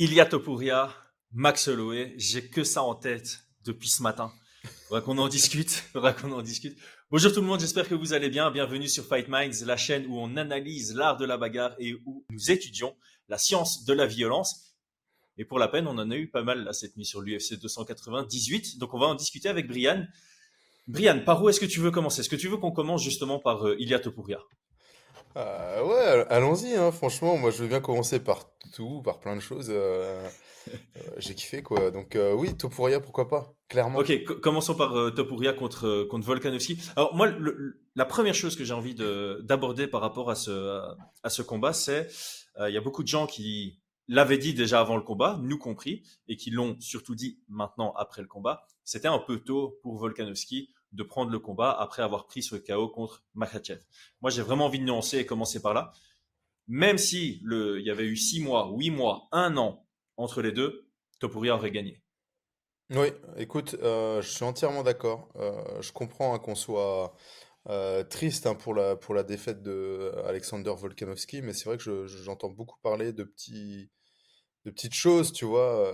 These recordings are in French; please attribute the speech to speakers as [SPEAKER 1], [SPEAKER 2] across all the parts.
[SPEAKER 1] Ilya Topuria, Max Holloway, j'ai que ça en tête depuis ce matin. Faudra qu'on en discute, faudra qu'on en discute. Bonjour tout le monde, j'espère que vous allez bien. Bienvenue sur Fight Minds, la chaîne où on analyse l'art de la bagarre et où nous étudions la science de la violence. Et pour la peine, on en a eu pas mal là, cette nuit sur l'UFC 298. Donc on va en discuter avec Brian. Brian, par où est-ce que tu veux commencer? Est-ce que tu veux qu'on commence justement par euh, Ilya Topuria?
[SPEAKER 2] Euh, ouais, allons-y, hein, franchement, moi je veux bien commencer par tout, par plein de choses. euh, euh, j'ai kiffé quoi. Donc oui, Topuria, pourquoi pas, clairement.
[SPEAKER 1] Ok, co- commençons par euh, Topuria contre, contre Volkanovski. Alors moi, la première chose que j'ai envie de- d'aborder par rapport à ce, à ce combat, c'est euh, il y a beaucoup de gens qui l'avaient dit déjà avant le combat, nous compris, et qui l'ont surtout dit maintenant après le combat. C'était un peu tôt pour Volkanovski de prendre le combat après avoir pris ce KO contre Makhachev. Moi, j'ai vraiment envie de nuancer et commencer par là. Même si le, il y avait eu six mois, huit mois, un an entre les deux, Topuria aurait gagné.
[SPEAKER 2] Oui, écoute, euh, je suis entièrement d'accord. Euh, je comprends hein, qu'on soit euh, triste hein, pour la, pour la défaite de Alexander Volkanovski, mais c'est vrai que je- je- j'entends beaucoup parler de petits, de petites choses, tu vois,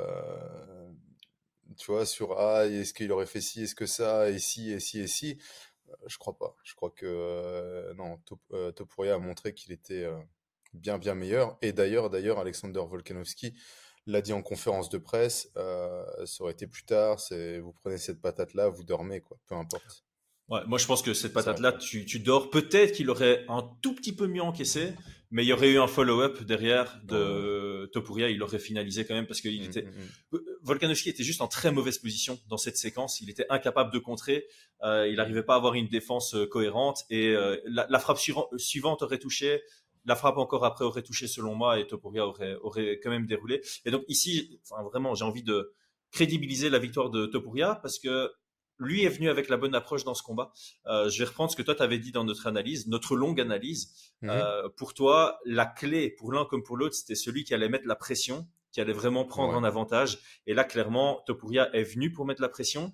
[SPEAKER 2] tu vois, sur ah, est-ce qu'il aurait fait ci, est-ce que ça, et ci, et ci, et ci. Euh, Je crois pas. Je crois que euh, non, Top, euh, Topuria a montré qu'il était euh, bien, bien meilleur. Et d'ailleurs, d'ailleurs, Alexander Volkanovski l'a dit en conférence de presse, euh, ça aurait été plus tard, c'est vous prenez cette patate-là, vous dormez, quoi, peu importe.
[SPEAKER 1] Ouais, moi, je pense que cette
[SPEAKER 2] C'est vrai.
[SPEAKER 1] patate-là, tu, tu dors. Peut-être qu'il aurait un tout petit peu mieux encaissé, mais il y aurait eu un follow-up derrière de Topuria. Il aurait finalisé quand même parce qu'il
[SPEAKER 2] Mm,
[SPEAKER 1] était.
[SPEAKER 2] mm, mm.
[SPEAKER 1] Volkanovski était juste en très mauvaise position dans cette séquence. Il était incapable de contrer. Euh, il n'arrivait pas à avoir une défense euh, cohérente et euh, la, la frappe suivan- suivante aurait touché. La frappe encore après aurait touché selon moi et Topuria aurait, aurait quand même déroulé. Et donc ici, enfin, vraiment, j'ai envie de crédibiliser la victoire de Topuria parce que lui est venu avec la bonne approche dans ce combat. Euh, je vais reprendre ce que toi t'avais dit dans notre analyse, notre longue analyse.
[SPEAKER 2] Mhm.
[SPEAKER 1] Euh, pour toi, la clé pour l'un comme pour l'autre, c'était celui qui allait mettre la pression, qui allait vraiment prendre
[SPEAKER 2] Ouais.
[SPEAKER 1] un avantage. Et là, clairement, Topuria est venu pour mettre la pression.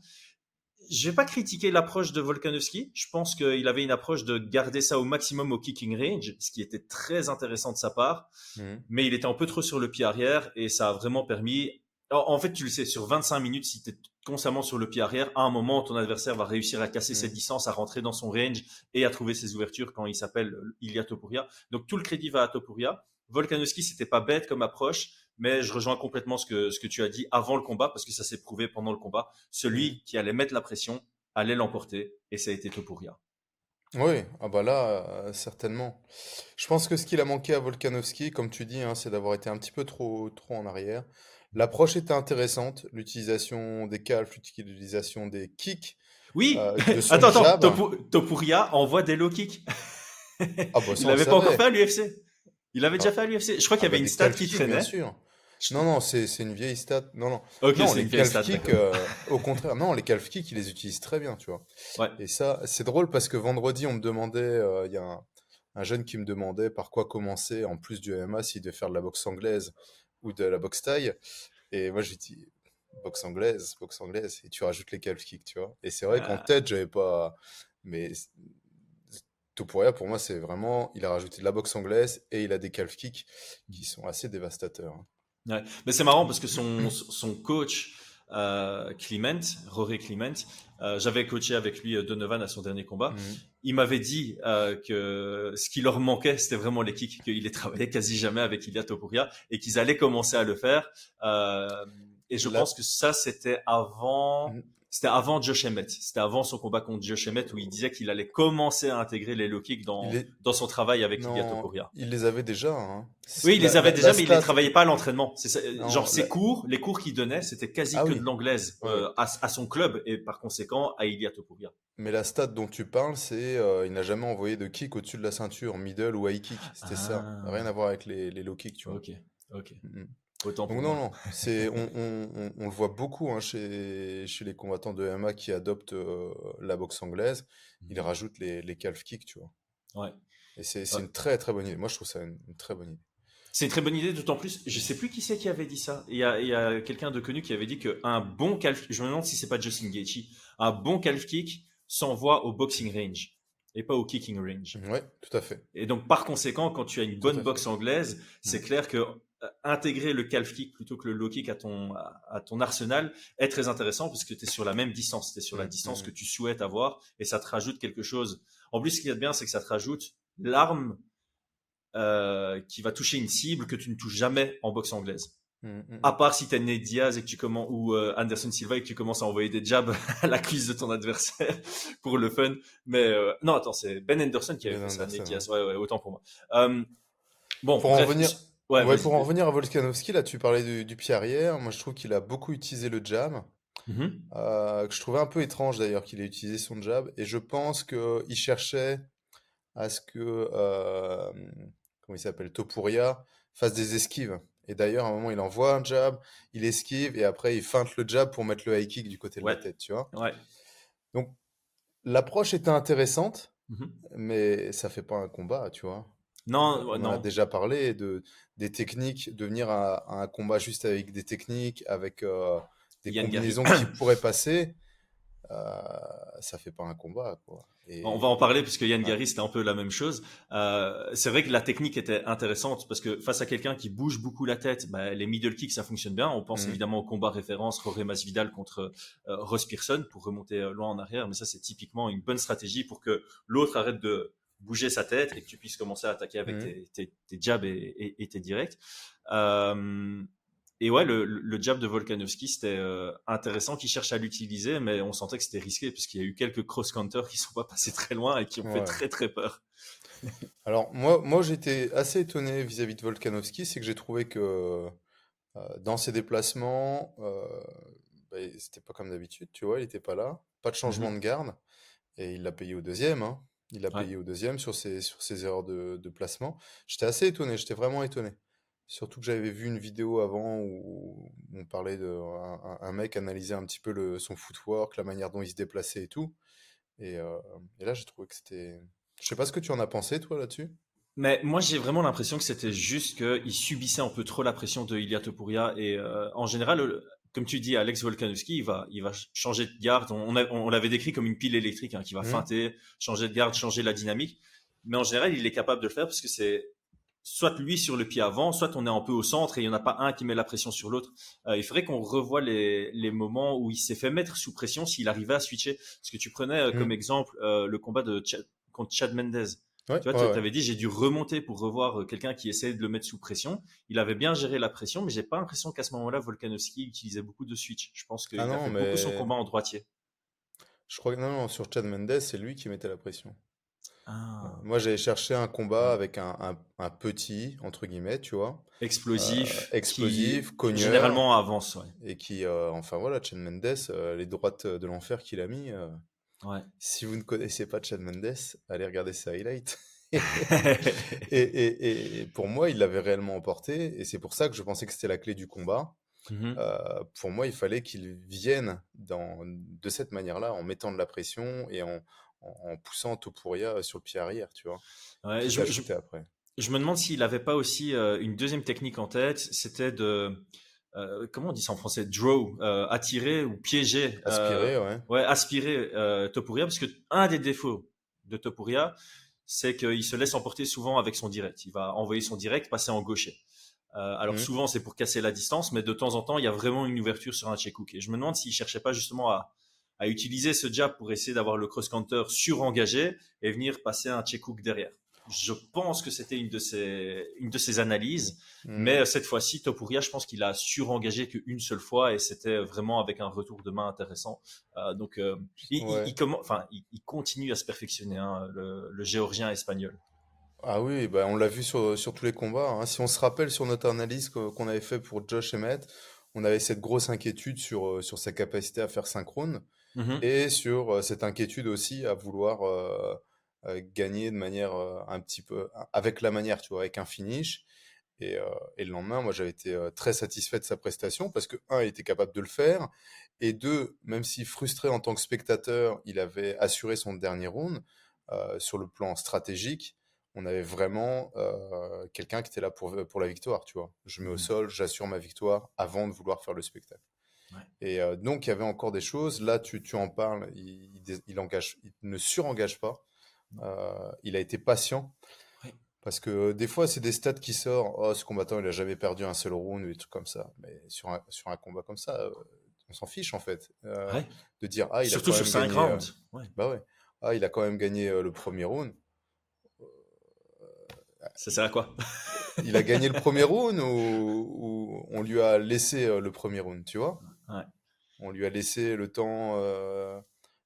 [SPEAKER 1] Je vais pas critiquer l'approche de Volkanovski. Je pense qu'il avait une approche de garder ça au maximum au kicking range, ce qui était très intéressant de sa part.
[SPEAKER 2] Mhm.
[SPEAKER 1] Mais il était un peu trop sur le pied arrière et ça a vraiment permis. En, fait, tu le sais, sur 25 minutes, si tu es constamment sur le pied arrière, à un moment, ton adversaire va réussir à casser
[SPEAKER 2] Mhm.
[SPEAKER 1] ses distances, à rentrer dans son range et à trouver ses ouvertures quand il s'appelle Ilya Topuria. Donc tout le crédit va à Topuria. Volkanovski, c'était pas bête comme approche, mais je rejoins complètement ce que, ce que tu as dit avant le combat, parce que ça s'est prouvé pendant le combat. Celui qui allait mettre la pression allait l'emporter, et ça a été Topuria.
[SPEAKER 2] Oui, ah bah là, euh, certainement. Je pense que ce qu'il a manqué à Volkanovski, comme tu dis, hein, c'est d'avoir été un petit peu trop, trop en arrière. L'approche était intéressante, l'utilisation des calfs, l'utilisation des kicks,
[SPEAKER 1] Oui,
[SPEAKER 2] euh, de
[SPEAKER 1] attends, attends,
[SPEAKER 2] jab.
[SPEAKER 1] Topu- Topuria envoie des low kicks.
[SPEAKER 2] Ah bah
[SPEAKER 1] Il l'avait pas encore fait à l'UFC. Il avait déjà
[SPEAKER 2] Ah.
[SPEAKER 1] fait à l'UFC. Je crois qu'il y
[SPEAKER 2] Ah
[SPEAKER 1] avait
[SPEAKER 2] bah,
[SPEAKER 1] une stat qui traînait.
[SPEAKER 2] bien sûr. Non, non, c'est une vieille stat. Non, non.
[SPEAKER 1] Ok,
[SPEAKER 2] Non,
[SPEAKER 1] c'est
[SPEAKER 2] les
[SPEAKER 1] une
[SPEAKER 2] calf
[SPEAKER 1] stat.
[SPEAKER 2] kicks,
[SPEAKER 1] d'accord.
[SPEAKER 2] euh, au contraire, non, les calf kicks, ils les utilisent très bien, tu vois.
[SPEAKER 1] Ouais.
[SPEAKER 2] Et ça, c'est drôle parce que vendredi, on me demandait, euh, il y a un, un jeune qui me demandait par quoi commencer, en plus du MMA, s'il devait faire de la boxe anglaise ou de la boxe thaï. Et moi, j'ai dit, boxe anglaise, boxe anglaise, et tu rajoutes les calf kicks, tu vois. Et c'est vrai qu'en
[SPEAKER 1] Ah.
[SPEAKER 2] tête, j'avais pas. Mais c- Topuria, pour moi, c'est vraiment, il a rajouté de la boxe anglaise et il a des calf kicks qui sont assez dévastateurs. hein.
[SPEAKER 1] Ouais. Mais c'est marrant parce que son, son coach, euh, Clement, Rory Clement, euh, j'avais coaché avec lui euh, Donovan à son dernier combat.
[SPEAKER 2] Mhm.
[SPEAKER 1] Il m'avait dit euh, que ce qui leur manquait, c'était vraiment les kicks, qu'il les travaillait quasi jamais avec Ilya Topuria et qu'ils allaient commencer à le faire. Euh, et je
[SPEAKER 2] Là-
[SPEAKER 1] pense que ça, c'était avant,
[SPEAKER 2] Mhm.
[SPEAKER 1] C'était avant Josh Emmett. C'était avant son combat contre Josh Emmett où il disait qu'il allait commencer à intégrer les low kicks dans,
[SPEAKER 2] Il
[SPEAKER 1] son travail avec
[SPEAKER 2] Non,
[SPEAKER 1] Topuria.
[SPEAKER 2] il les avait déjà. hein.
[SPEAKER 1] Oui, il
[SPEAKER 2] La-
[SPEAKER 1] les avait
[SPEAKER 2] la-
[SPEAKER 1] déjà,
[SPEAKER 2] la
[SPEAKER 1] mais il
[SPEAKER 2] stat-
[SPEAKER 1] les travaillait pas à l'entraînement. Ça- genre ses cours, les cours qu'il donnait, c'était quasi
[SPEAKER 2] Ah
[SPEAKER 1] que
[SPEAKER 2] oui.
[SPEAKER 1] de l'anglaise euh, à, à son club et par conséquent à Ilya Topuria.
[SPEAKER 2] Mais la stat dont tu parles, c'est euh, il n'a jamais envoyé de kick au-dessus de la ceinture, middle ou high kick. C'était ça.
[SPEAKER 1] Ah.
[SPEAKER 2] Rien à voir avec les, les low kicks, tu vois.
[SPEAKER 1] Ok, ok. Autant pour
[SPEAKER 2] Donc non, non, c'est on, on, on, on le voit beaucoup hein, chez, chez les combattants de MMA qui adoptent euh, la boxe anglaise. Ils rajoutent les, les calf kicks, tu vois.
[SPEAKER 1] Ouais.
[SPEAKER 2] Et c'est c'est
[SPEAKER 1] Ouais.
[SPEAKER 2] une très très bonne idée. Moi, je trouve ça une, une très bonne idée.
[SPEAKER 1] C'est une très bonne idée, d'autant plus, je sais plus qui c'est qui avait dit ça. Il y a, il y a quelqu'un de connu qui avait dit qu'un bon calf, je me demande si c'est pas Justin Gaethje, un bon calf kick s'envoie au boxing range et pas au kicking range.
[SPEAKER 2] Ouais, tout à fait.
[SPEAKER 1] Et donc, par conséquent, quand tu as une bonne boxe anglaise, c'est
[SPEAKER 2] Mm.
[SPEAKER 1] clair que intégrer le calf kick plutôt que le low kick à ton, à, ton arsenal est très intéressant parce que tu es sur la même distance, tu es sur la distance que tu souhaites avoir et ça te rajoute quelque chose. En plus, ce qui est bien, c'est que ça te rajoute l'arme euh, qui va toucher une cible que tu ne touches jamais en boxe anglaise. Mm, mm. À part si tu as Nate Diaz et que tu commences, ou euh, Anderson Silva et que tu commences à envoyer des jabs à la cuisse de ton adversaire pour le fun. Mais euh, non, attends, c'est Ben Anderson qui a fait ça, Nate Diaz. Ouais, ouais, autant pour moi. Euh,
[SPEAKER 2] bon, pour en revenir. Ouais, pour en revenir à Volkanovski, là tu parlais du, pied arrière. Moi je trouve qu'il a beaucoup utilisé le jab. Mm-hmm. que je trouvais un peu étrange d'ailleurs qu'il ait utilisé son jab. Et je pense qu'il cherchait à ce que, comment il s'appelle, Topuria fasse des esquives. Et d'ailleurs, à un moment, il envoie un jab, il esquive et après, il feinte le jab pour mettre le high kick du côté de la tête, tu vois.
[SPEAKER 1] Ouais.
[SPEAKER 2] Donc, l'approche était intéressante, mmh mais ça fait pas un combat, tu vois.
[SPEAKER 1] Non,
[SPEAKER 2] on
[SPEAKER 1] non.
[SPEAKER 2] a déjà parlé de, des techniques, de venir à, un combat juste avec des techniques, avec euh, des combinaisons qui pourraient passer. Euh, ça fait pas un combat. Quoi.
[SPEAKER 1] On va en parler puisque Yann Gary c'était un peu la même chose. Euh, c'est vrai que la technique était intéressante parce que face à quelqu'un qui bouge beaucoup la tête, bah, les middle kicks ça fonctionne bien. On pense mmh. évidemment au combat référence Jorge Masvidal contre euh, Ross Pearson pour remonter loin en arrière, mais ça c'est typiquement une bonne stratégie pour que l'autre arrête de bouger sa tête et que tu puisses commencer à attaquer avec mmh. tes, jabs et, et tes directs. Euh, et ouais, le, le jab de Volkanovski, c'était euh, intéressant qu'il cherche à l'utiliser, mais on sentait que c'était risqué parce qu'il y a eu quelques cross-counters qui sont pas passés très loin et qui ont fait très très peur.
[SPEAKER 2] Alors moi, moi j'étais assez étonné vis-à-vis de Volkanovski, c'est que j'ai trouvé que euh, dans ses déplacements, bah, c'était pas comme d'habitude, tu vois, il était pas là, pas de changement mm-hmm. de garde, et il l'a payé au deuxième. Hein. Il l'a payé au deuxième sur ses, sur ses erreurs de, de placement. J'étais assez étonné, j'étais vraiment étonné. Surtout que j'avais vu une vidéo avant où on parlait de un, mec analysait un petit peu le, son footwork, la manière dont il se déplaçait et tout. Et, euh, et là, j'ai trouvé que c'était. Je sais pas ce que tu en as pensé toi là-dessus?
[SPEAKER 1] Mais moi, j'ai vraiment l'impression que c'était juste qu'il subissait un peu trop la pression de Ilya Topuria. Et euh, en général, comme tu dis, Alex Volkanovski, il va, il va changer de garde. On, on, l'avait décrit comme une pile électrique hein, qui va mmh. feinter, changer de garde, changer la dynamique. Mais en général, il est capable de le faire parce que c'est soit lui sur le pied avant, soit on est un peu au centre et il n'y en a pas un qui met la pression sur l'autre. Euh, il faudrait qu'on revoie les, les, moments où il s'est fait mettre sous pression s'il arrivait à switcher. Parce que tu prenais euh, comme mm. exemple euh, le combat de contre Chad Mendez. Tu vois, tu avais dit j'ai dû remonter pour revoir quelqu'un qui essayait de le mettre sous pression. Il avait bien géré la pression, mais j'ai pas l'impression qu'à ce moment-là Volkanovski utilisait beaucoup de switch. Je pense qu'il ah a fait beaucoup son combat en droitier.
[SPEAKER 2] Je crois que non, non sur Chad Mendez, c'est lui qui mettait la pression. Ah. Moi, j'avais cherché un combat avec un, un, petit, entre guillemets, tu vois.
[SPEAKER 1] Explosif.
[SPEAKER 2] Euh, explosif, qui,
[SPEAKER 1] Généralement avance, ouais.
[SPEAKER 2] Et qui, euh, enfin voilà, Chad Mendes, euh, les droites de l'enfer qu'il a mis.
[SPEAKER 1] Ouais.
[SPEAKER 2] Si vous ne connaissez pas Chad Mendes, allez regarder ses highlights. et, et, et, pour moi, il l'avait réellement emporté. Et c'est pour ça que je pensais que c'était la clé du combat. Mmh pour moi, il fallait qu'il vienne dans, de cette manière-là, en mettant de la pression et en, en, poussant Topuria sur le pied arrière, tu vois.
[SPEAKER 1] Ouais, je, après. je, me demande s'il n'avait pas aussi euh, une deuxième technique en tête, c'était de euh, comment on dit ça en français? Draw euh, attirer ou piéger
[SPEAKER 2] aspirer ouais.
[SPEAKER 1] ouais aspirer Topuria parce que un des défauts de Topuria c'est qu'il se laisse emporter souvent avec son direct. Il va envoyer son direct passer en gaucher. Alors mmh. souvent c'est pour casser la distance mais de temps en temps il y a vraiment une ouverture sur un check hook et je me demande s'il cherchait pas justement à à utiliser ce jab pour essayer d'avoir le cross-counter surengagé et venir passer un check hook derrière. Je pense que c'était une de ses, une de ses analyses, hmm. mais cette fois-ci, Topuria, je pense qu'il a surengagé qu'une seule fois et c'était vraiment avec un retour de main intéressant. Euh, donc, euh, il, enfin, il, continue à se perfectionner, hein, le, géorgien espagnol.
[SPEAKER 2] Ah oui, bah on l'a vu sur, sur, tous les combats. Hein. Si on se rappelle sur notre analyse qu'on avait fait pour Josh Emmett, on avait cette grosse inquiétude sur, euh, sur sa capacité à faire synchrone. Mmh et sur cette inquiétude aussi à vouloir gagner de manière un petit peu avec la manière, tu vois, avec un finish. Et, et le lendemain, moi, j'avais été très satisfait de sa prestation parce que un, il était capable de le faire, et deux, même si frustré en tant que spectateur, il avait assuré son dernier round sur le plan stratégique. On avait vraiment quelqu'un qui était là pour, pour la victoire, tu vois. Je mets au mmh sol, j'assure ma victoire avant de vouloir faire le spectacle. Et euh, donc, il y avait encore des choses. Là, tu, tu en parles, il, il, engage, il ne surengage pas. Euh, il a été patient. Parce que des fois, c'est des stats qui sortent. Oh, ce combattant, il a jamais perdu un seul round ou des trucs comme ça. Mais sur un, sur un combat comme ça, on s'en fiche en fait. De dire, ah, il
[SPEAKER 1] Surtout a
[SPEAKER 2] quand
[SPEAKER 1] sur
[SPEAKER 2] même
[SPEAKER 1] 5
[SPEAKER 2] gagné,
[SPEAKER 1] rounds. Ouais.
[SPEAKER 2] bah ouais. Ah, il a quand même gagné le premier round.
[SPEAKER 1] Ça sert à quoi?
[SPEAKER 2] Il a gagné le premier round ou, ou on lui a laissé le premier round, tu vois?
[SPEAKER 1] Ouais.
[SPEAKER 2] On lui a laissé le temps euh,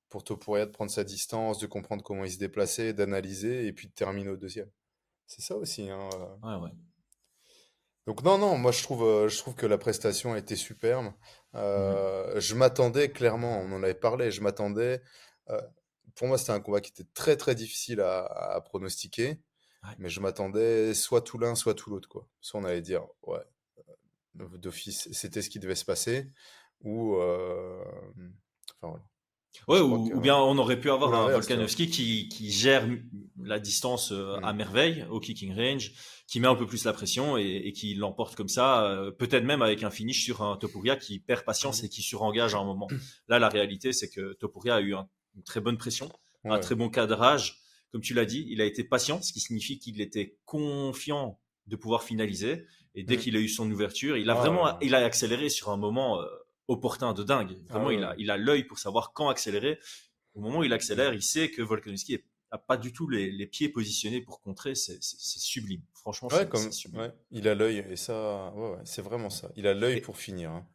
[SPEAKER 2] pour Topuria de prendre sa distance, de comprendre comment il se déplaçait, d'analyser et puis de terminer au deuxième. C'est ça aussi. Hein.
[SPEAKER 1] Ouais, ouais.
[SPEAKER 2] Donc non, non, moi je trouve, euh, je trouve que la prestation a été superbe. Euh, Je m'attendais clairement, on en avait parlé, je m'attendais. euh, pour moi, c'était un combat qui était très très difficile à, à pronostiquer,
[SPEAKER 1] Ouais.
[SPEAKER 2] mais je m'attendais soit tout l'un, soit tout l'autre, quoi. Soit on allait dire, ouais, euh, d'office, c'était ce qui devait se passer, ou, euh, enfin voilà.
[SPEAKER 1] Ouais, ou,
[SPEAKER 2] que-
[SPEAKER 1] ou bien on aurait pu avoir un Volkanovski qui, qui gère la distance euh, à
[SPEAKER 2] Mm.
[SPEAKER 1] merveille au kicking range, qui met un peu plus la pression et, et qui l'emporte comme ça, euh, peut-être même avec un finish sur un Topuria qui perd patience et qui surengage à un moment. Là, la réalité, c'est que Topuria a eu un- une très bonne pression, un très bon cadrage. Comme tu l'as dit, il a été patient, ce qui signifie qu'il était confiant de pouvoir finaliser. Et dès
[SPEAKER 2] Mm.
[SPEAKER 1] qu'il a eu son ouverture, il a
[SPEAKER 2] Ah,
[SPEAKER 1] vraiment,
[SPEAKER 2] ouais.
[SPEAKER 1] il a accéléré sur un moment euh, opportun de dingue. Vraiment,
[SPEAKER 2] Ah, ouais.
[SPEAKER 1] il a, il a l'œil pour savoir quand accélérer. Au moment où il accélère, il sait que Volkanovski n'a pas du tout les, les pieds positionnés pour contrer. C'est sublime. Franchement,
[SPEAKER 2] Ouais,
[SPEAKER 1] c'est
[SPEAKER 2] comme,
[SPEAKER 1] sublime.
[SPEAKER 2] ouais, il a l'œil, et ça, ouais, ouais, c'est vraiment ça. Il a l'œil pour finir. hein.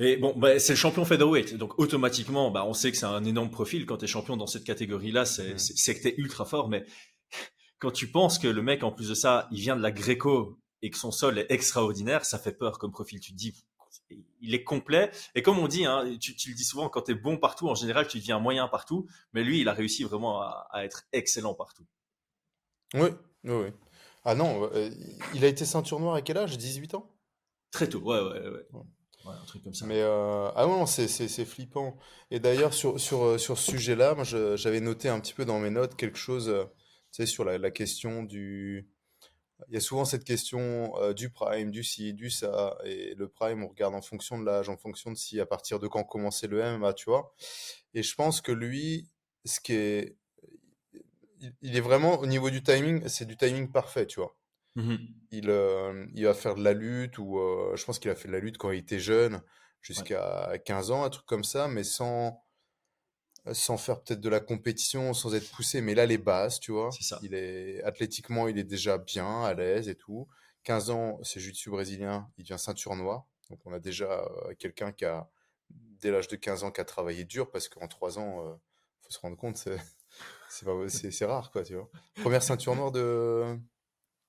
[SPEAKER 1] Et bon, bah, c'est le champion featherweight, donc automatiquement, bah, on sait que c'est un énorme profil. Quand tu es champion dans cette catégorie-là, c'est c'est- c'est que tu es ultra fort. Mais quand tu penses que le mec, en plus de ça, il vient de la Gréco et que son sol est extraordinaire, ça fait peur comme profil. Tu te dis, il est complet. Et comme on dit, hein, tu, tu le dis souvent, quand tu es bon partout, en général, tu deviens moyen partout. Mais lui, il a réussi vraiment à, à être excellent partout.
[SPEAKER 2] Oui, oui, oui. Ah non, euh, il a été ceinture noire à quel âge? 18 ans?
[SPEAKER 1] Très tôt, ouais, ouais, ouais.
[SPEAKER 2] Ouais.
[SPEAKER 1] Ouais, un truc comme ça.
[SPEAKER 2] Mais euh, ah non, c'est flippant. Et d'ailleurs sur sur euh, sur ce sujet-là, j'avais noté un petit peu dans mes notes quelque chose, euh, tu sais, sur la, la question du. Il y a souvent cette question euh, du prime, du ci, du ça, et le prime on regarde en fonction de l'âge, en fonction de si à partir de quand commençait le MMA, tu vois. Et je pense que lui, ce qui est, il, il est vraiment au niveau du timing, c'est du timing parfait, tu vois
[SPEAKER 1] Mhm.
[SPEAKER 2] il, euh, il va faire de la lutte ou euh, je pense qu'il a fait de la lutte quand il était jeune, jusqu'à 15 ans, un truc comme ça, mais sans, sans faire peut-être de la compétition, sans être poussé. Mais là, les bases, tu vois,
[SPEAKER 1] C'est ça.
[SPEAKER 2] il est athlétiquement, il est déjà bien, à l'aise et tout. 15 ans, c'est jiu-jitsu brésilien, il devient ceinture noire. Donc on a déjà euh, quelqu'un qui a, dès l'âge de 15 ans, qui a travaillé dur parce qu'en 3 ans, euh, faut se rendre compte, c'est rare, quoi, tu vois. Première ceinture noire de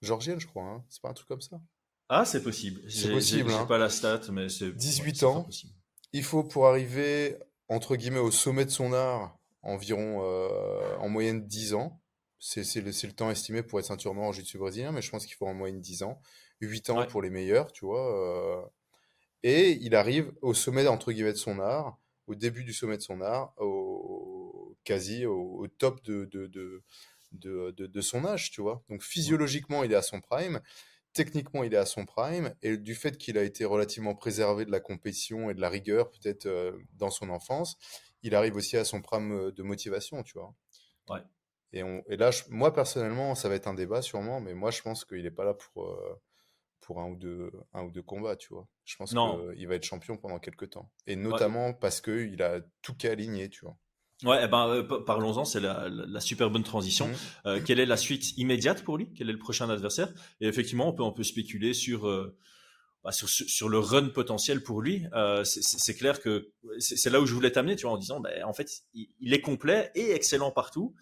[SPEAKER 2] Georgienne, je crois, hein. C'est pas un truc comme ça?
[SPEAKER 1] Ah, c'est possible.
[SPEAKER 2] C'est possible,
[SPEAKER 1] j'ai
[SPEAKER 2] hein.
[SPEAKER 1] pas la stat, mais c'est
[SPEAKER 2] 18
[SPEAKER 1] ouais,
[SPEAKER 2] ans. Il faut pour arriver, entre guillemets, au sommet de son art, environ euh, en moyenne 10 ans. C'est le, le temps estimé pour être ceinture noire en jiu-jitsu brésilien, mais je pense qu'il faut en moyenne 10 ans. 8 ans
[SPEAKER 1] Ouais.
[SPEAKER 2] pour les meilleurs, tu vois. euh. Et il arrive au sommet, entre guillemets, de son art, au début du sommet de son art, au, quasi au, au top de, de, de, de, de- de son âge, tu vois. Donc physiologiquement, il est à son prime. Techniquement, il est à son prime, et du fait qu'il a été relativement préservé de la compétition et de la rigueur, peut-être euh, dans son enfance, il arrive aussi à son prime euh, de motivation, tu vois.
[SPEAKER 1] Ouais.
[SPEAKER 2] Et, on, et là, je- moi personnellement, ça va être un débat sûrement, mais moi je pense qu'il n'est pas là pour, euh, pour un, ou deux, un ou deux combats, tu vois. Je pense qu'il va être champion pendant quelques temps. Et notamment parce qu'il a tout qu'à aligner, tu vois.
[SPEAKER 1] Ouais, eh ben, euh, pa- parlons-en, c'est la, la- la super bonne transition.
[SPEAKER 2] Mhm.
[SPEAKER 1] Euh, quelle est la suite immédiate pour lui? Quel est le prochain adversaire? Et effectivement, on peut, on peut spéculer sur, euh, bah, sur, sur le run potentiel pour lui. Euh, c'est- clair que c'est là où je voulais t'amener, tu vois, en disant, ben, en fait, il, il est complet et excellent partout.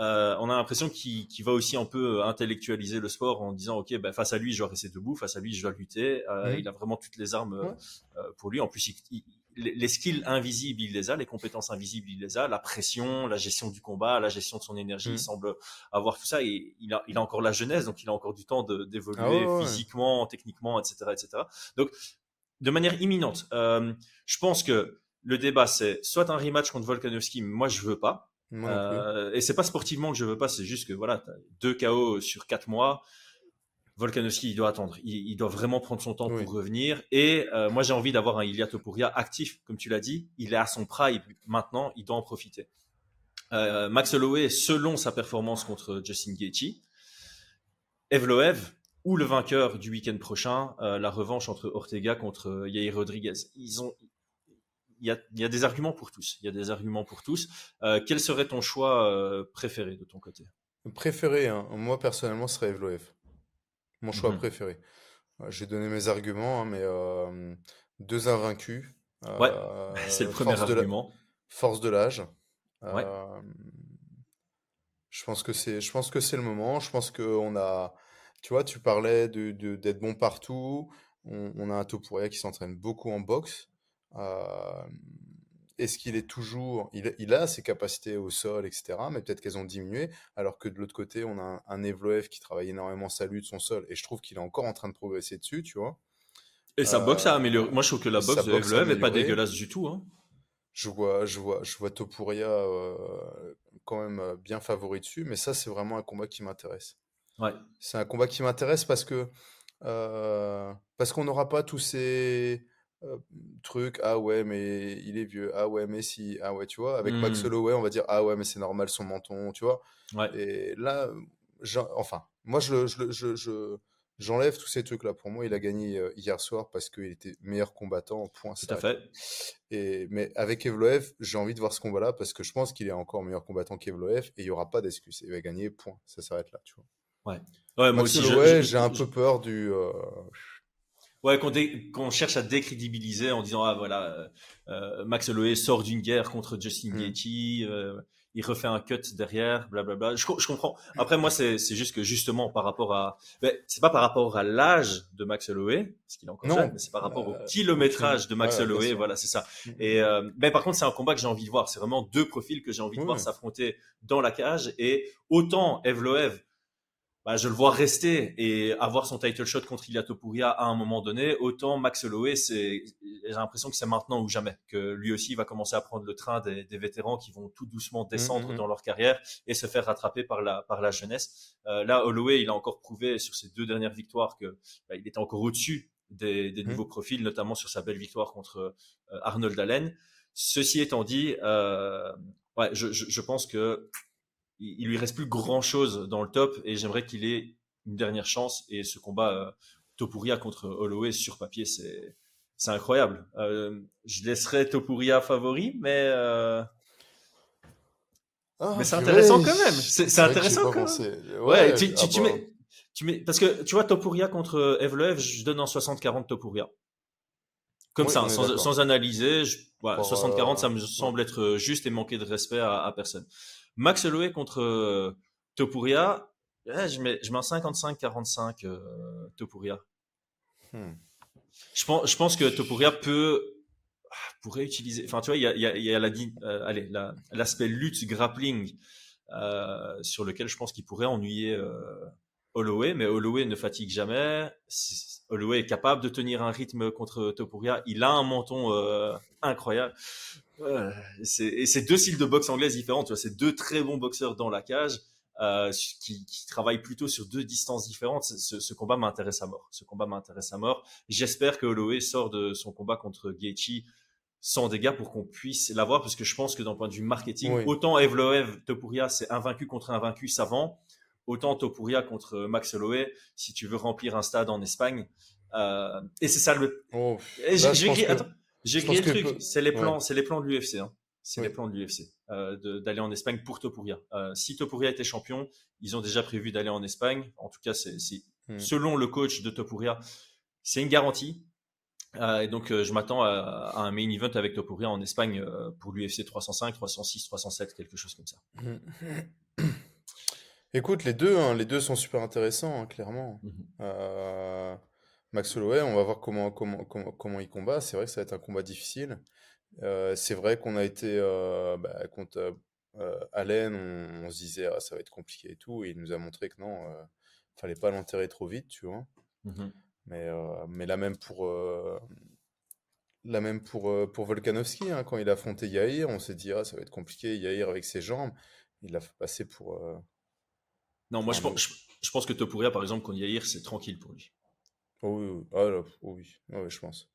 [SPEAKER 1] Euh, on a l'impression qu'il qu'il va aussi un peu intellectualiser le sport en disant, ok, ben, face à lui, je dois rester debout, face à lui, je dois lutter. Euh,
[SPEAKER 2] Mhm.
[SPEAKER 1] Il a vraiment toutes les armes euh, euh, pour lui. En plus, il- il- les skills invisibles, il les a, les compétences invisibles, il les a, la pression, la gestion du combat, la gestion de son énergie, il semble avoir tout ça et il a, il a encore la jeunesse, donc il a encore du temps de- d'évoluer
[SPEAKER 2] Ah ouais, ouais, ouais.
[SPEAKER 1] physiquement, techniquement, etc., etc. Donc, de manière imminente, euh, je pense que le débat, c'est soit un rematch contre Volkanovski, mais moi je veux pas. Euh, et c'est pas sportivement que je veux pas, c'est juste que voilà, deux KO sur quatre mois. Volkanovski, il doit attendre. Il, il doit vraiment prendre son temps
[SPEAKER 2] Oui.
[SPEAKER 1] pour revenir. Et euh, moi, j'ai envie d'avoir un Ilia Topuria actif, comme tu l'as dit. Il est à son prime maintenant, il doit en profiter. Euh, Max Holloway, selon sa performance contre Justin Gaethje, Evloev ou le vainqueur du week-end prochain, la revanche entre Ortega contre Yair Rodriguez. Ils ont, il y, a, il y, a, des arguments pour tous. Il y a des arguments pour tous. quel serait ton choix préféré de ton côté?
[SPEAKER 2] Préféré, hein. moi personnellement, ce serait Evloev. Mon choix mmh préféré. J'ai donné mes arguments, hein, mais euh, deux invaincus.
[SPEAKER 1] Ouais, c'est le premier argument.
[SPEAKER 2] force de l'âge. je pense que c'est, je pense que c'est le moment. Je pense qu'on a, tu vois, tu parlais de, d'être bon partout. On, a un Topuria qui s'entraîne beaucoup en boxe. Est-ce qu'il est toujours. Il, a ses capacités au sol, etc. Mais peut-être qu'elles ont diminué. Alors que de l'autre côté, on a un, Evloev qui travaille énormément sa lutte, son sol. Et je trouve qu'il est encore en train de progresser dessus, tu vois.
[SPEAKER 1] Et sa boxe a amélioré. Moi, je trouve que la boxe de Evloev n'est pas dégueulasse du tout. Hein.
[SPEAKER 2] Je vois, je vois, je vois Topuria euh, quand même euh, bien favori dessus. Mais ça, c'est vraiment un combat qui m'intéresse.
[SPEAKER 1] Ouais.
[SPEAKER 2] C'est un combat qui m'intéresse parce que. Euh, parce qu'on n'aura pas tous ces truc, ah ouais, mais il est vieux, ah ouais, mais si, ah ouais, tu vois. Avec Max mmh. Holloway, on va dire, ah ouais, mais c'est normal son menton, tu vois. Et là, enfin, moi, je, je, je, j'enlève tous ces trucs-là. Pour moi, il a gagné hier soir parce qu'il était meilleur combattant, point.
[SPEAKER 1] Tout à fait.
[SPEAKER 2] Et, mais avec Evloev, j'ai envie de voir ce combat-là parce que je pense qu'il est encore meilleur combattant qu'Evloev et il n'y aura pas d'excuse. Il va gagner, point. Ça s'arrête là, tu vois.
[SPEAKER 1] Ouais. Ouais, moi
[SPEAKER 2] aussi, j'ai un peu peur du.
[SPEAKER 1] Ouais, qu'on cherche à décrédibiliser en disant ah voilà euh, euh Max Holloway sort d'une guerre contre Justin mm. Gaethje, euh, il refait un cut derrière, blablabla. Je, je comprends. Après moi c'est c'est juste que justement par rapport à ben, c'est pas par rapport à l'âge de Max Holloway parce qu'il est encore jeune, mais c'est par rapport au euh, kilométrage de Max Holloway, voilà c'est ça. Mm. Et euh, ben par contre c'est un combat que j'ai envie de voir. C'est vraiment deux profils que j'ai envie de voir s'affronter dans la cage et autant Evloev bah, je le vois rester et avoir son title shot contre Ilia Topuria à un moment donné. Autant Max Holloway, c'est, j'ai l'impression que c'est maintenant ou jamais, que lui aussi va commencer à prendre le train des, des vétérans qui vont tout doucement descendre mm-hmm. dans leur carrière et se faire rattraper par la, par la jeunesse. Euh, là, Holloway, il a encore prouvé sur ses deux dernières victoires que bah, il était encore au-dessus des, des mm-hmm. nouveaux profils, notamment sur sa belle victoire contre euh, Arnold Allen. Ceci étant dit, euh, ouais, je, je, je pense que il, lui reste plus grand chose dans le top et j'aimerais qu'il ait une dernière chance. Et ce combat euh, Topuria contre Holloway sur papier, c'est c'est incroyable. Euh, je laisserai Topuria favori, mais euh, ah, mais c'est intéressant quand même. C'est intéressant quand même. Ouais, tu, tu, ah mets, tu mets parce que tu vois Topuria contre Evloev, je donne en 60-40 Topuria. Comme ça, sans, sans, analyser, 60-40, ça me semble être juste et manquer de respect à, à personne. Max Holloway contre euh, Topuria, je mets, je mets un 55-45 euh, Topuria. Hmm. Je, pense, je pense que Topuria peut ah, pourrait utiliser. Enfin, tu vois, il y a, y a, la, euh, allez, l'aspect lutte grappling euh, sur lequel je pense qu'il pourrait ennuyer Holloway, mais Holloway ne fatigue jamais. Holloway est capable de tenir un rythme contre Topuria. Il a un menton euh, incroyable. Euh, et c'est deux styles de boxe anglaise différents. Tu vois, c'est deux très bons boxeurs dans la cage euh, qui, qui, travaillent plutôt sur deux distances différentes. Ce, ce combat m'intéresse à mort. Ce combat m'intéresse à mort. J'espère que Holloway sort de son combat contre Gaethje sans dégâts pour qu'on puisse l'avoir, parce que je pense que d'un point de vue marketing, autant Evloev, Topuria, c'est invaincu contre invaincu savant, autant Topuria contre Max Holloway, si tu veux remplir un stade en Espagne. Euh, et c'est ça le. Oh, j'ai écrit, écrit le truc. C'est les plans, c'est les plans de l'UFC. Hein. C'est les plans de l'UFC euh, d'aller en Espagne pour Topuria. Euh, si Topuria était champion, ils ont déjà prévu d'aller en Espagne. En tout cas, c'est hmm. selon le coach de Topuria, c'est une garantie. Et donc, je m'attends à, à, un main event avec Topuria en Espagne pour l'UFC 305, 306, 307, quelque chose comme ça.
[SPEAKER 2] Écoute, les deux, hein, les deux sont super intéressants, hein, clairement. Mhm. Max Holloway, on va voir comment, comment, comment, comment il combat. C'est vrai que ça va être un combat difficile. Euh, c'est vrai qu'on a été euh, bah, contre euh, Allen, on, se disait ah, ça va être compliqué et tout, et il nous a montré que non, fallait pas l'enterrer trop vite, tu vois. Mmh mais, mais la même pour la même pour, pour Volkanovski, hein, quand il a affronté Yair, on s'est dit ah, ça va être compliqué, Yair avec ses jambes, il l'a fait passer pour.
[SPEAKER 1] Non, moi je, pense, je, pense que Topuria, par exemple, quand Yair, c'est tranquille pour lui.
[SPEAKER 2] Oh oui, oui. Ah, oui. oui, je pense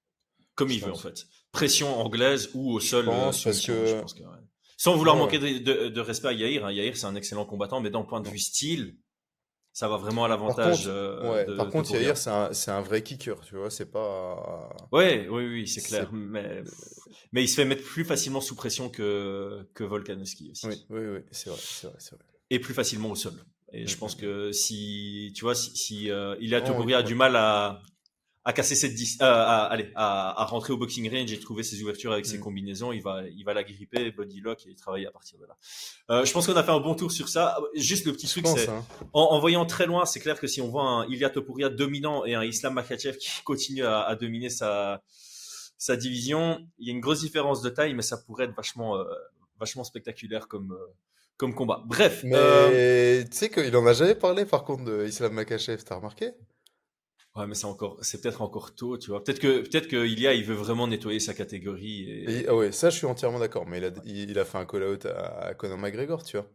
[SPEAKER 1] comme il veut en fait. Pression anglaise ou au sol. Euh, parce que... Sans vouloir manquer de, respect à Yair, hein. Yair c'est un excellent combattant, mais d'un point de vue style, ça va vraiment à l'avantage.
[SPEAKER 2] Euh, ouais, par contre, Yair, c'est un, un, vrai kicker, tu vois, c'est pas.
[SPEAKER 1] Ouais, oui, oui, c'est clair. Mais, mais il se fait mettre plus facilement sous pression que, que Volkanovski aussi.
[SPEAKER 2] Oui, oui, oui, c'est vrai, c'est vrai, vrai,
[SPEAKER 1] Et plus facilement au sol. Et je pense que si, tu vois, si, si euh, Ilia a du mal à, à casser cette dis euh, à, allez, à, à, rentrer au boxing range et trouver ses ouvertures avec ses mm. combinaisons, il va, il va la gripper, body lock et travailler à partir de là. Euh, je pense qu'on a fait un bon tour sur ça. Juste le petit truc, c'est hein. en, voyant très loin, c'est clair que si on voit un Ilya Topuria dominant et un Islam Makhachev qui continue à, à, dominer sa, sa division, il y a une grosse différence de taille, mais ça pourrait être vachement, euh, vachement spectaculaire comme, euh, comme combat. Bref.
[SPEAKER 2] Mais euh, tu sais qu'il en a jamais parlé par contre de Islam Makhachev, t'as remarqué?
[SPEAKER 1] Ouais, mais c'est encore, c'est peut-être encore tôt, tu vois. Peut-être que, peut-être que Ilya, il veut vraiment nettoyer sa catégorie.
[SPEAKER 2] Et... ah ouais, ça, je suis entièrement d'accord. Mais il a, il, a fait un call-out à, Conor McGregor, tu vois.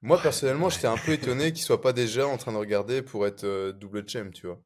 [SPEAKER 2] Moi, personnellement, j'étais un peu étonné qu'il soit pas déjà en train de regarder pour être euh, double champ, tu vois.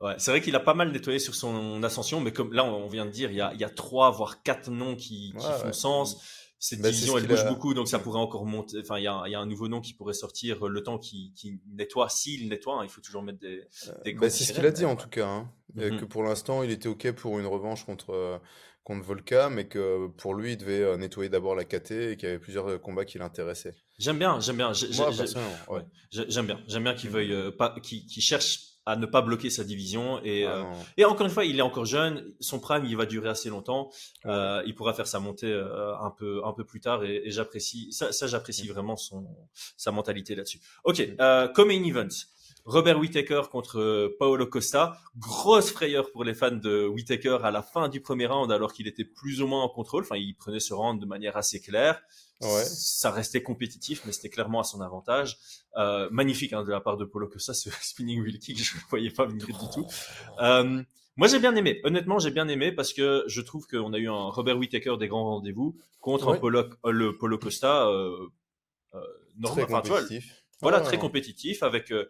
[SPEAKER 1] Ouais, c'est vrai qu'il a pas mal nettoyé sur son ascension, mais comme là, on vient de dire, il y a, il y a trois, voire quatre noms qui, qui font sens cette bah, division elle bouge beaucoup donc ça pourrait encore monter. Enfin il y a, y a, un nouveau nom qui pourrait sortir le temps qui, qui nettoie. S'il nettoie hein, il faut toujours mettre des, euh, des
[SPEAKER 2] bah, c'est ce qu'il a dit en tout cas hein. mm-hmm. que pour l'instant il était ok pour une revanche contre euh, contre Volca mais que pour lui il devait euh, nettoyer d'abord la KT et qu'il y avait plusieurs combats qui l'intéressaient.
[SPEAKER 1] J'aime bien j'aime bien. J'aime bien. J'aime bien qu'il veuille pas qu'il cherche à ne pas bloquer sa division. Et, ah euh, et encore une fois, il est encore jeune. Son prime, il va durer assez longtemps. Euh, il pourra faire sa montée euh, un peu un peu plus tard. Et, et j'apprécie ça. ça j'apprécie mm. vraiment son sa mentalité là-dessus. Ok, mm. euh, comme main event. Robert Whittaker contre Paolo Costa. Grosse frayeur pour les fans de Whittaker à la fin du premier round, alors qu'il était plus ou moins en contrôle. Enfin, il prenait ce round de manière assez claire. Ouais. Ça restait compétitif, mais c'était clairement à son avantage. Euh, magnifique hein, de la part de Polo que ça, ce spinning wheel kick, je ne voyais pas venir du tout. Euh, moi, j'ai bien aimé. Honnêtement, j'ai bien aimé parce que je trouve qu'on a eu un Robert Whittaker des grands rendez-vous contre un Polo, euh, le Polo Costa euh, euh, normal, très compétitif. Voilà, très compétitif avec euh,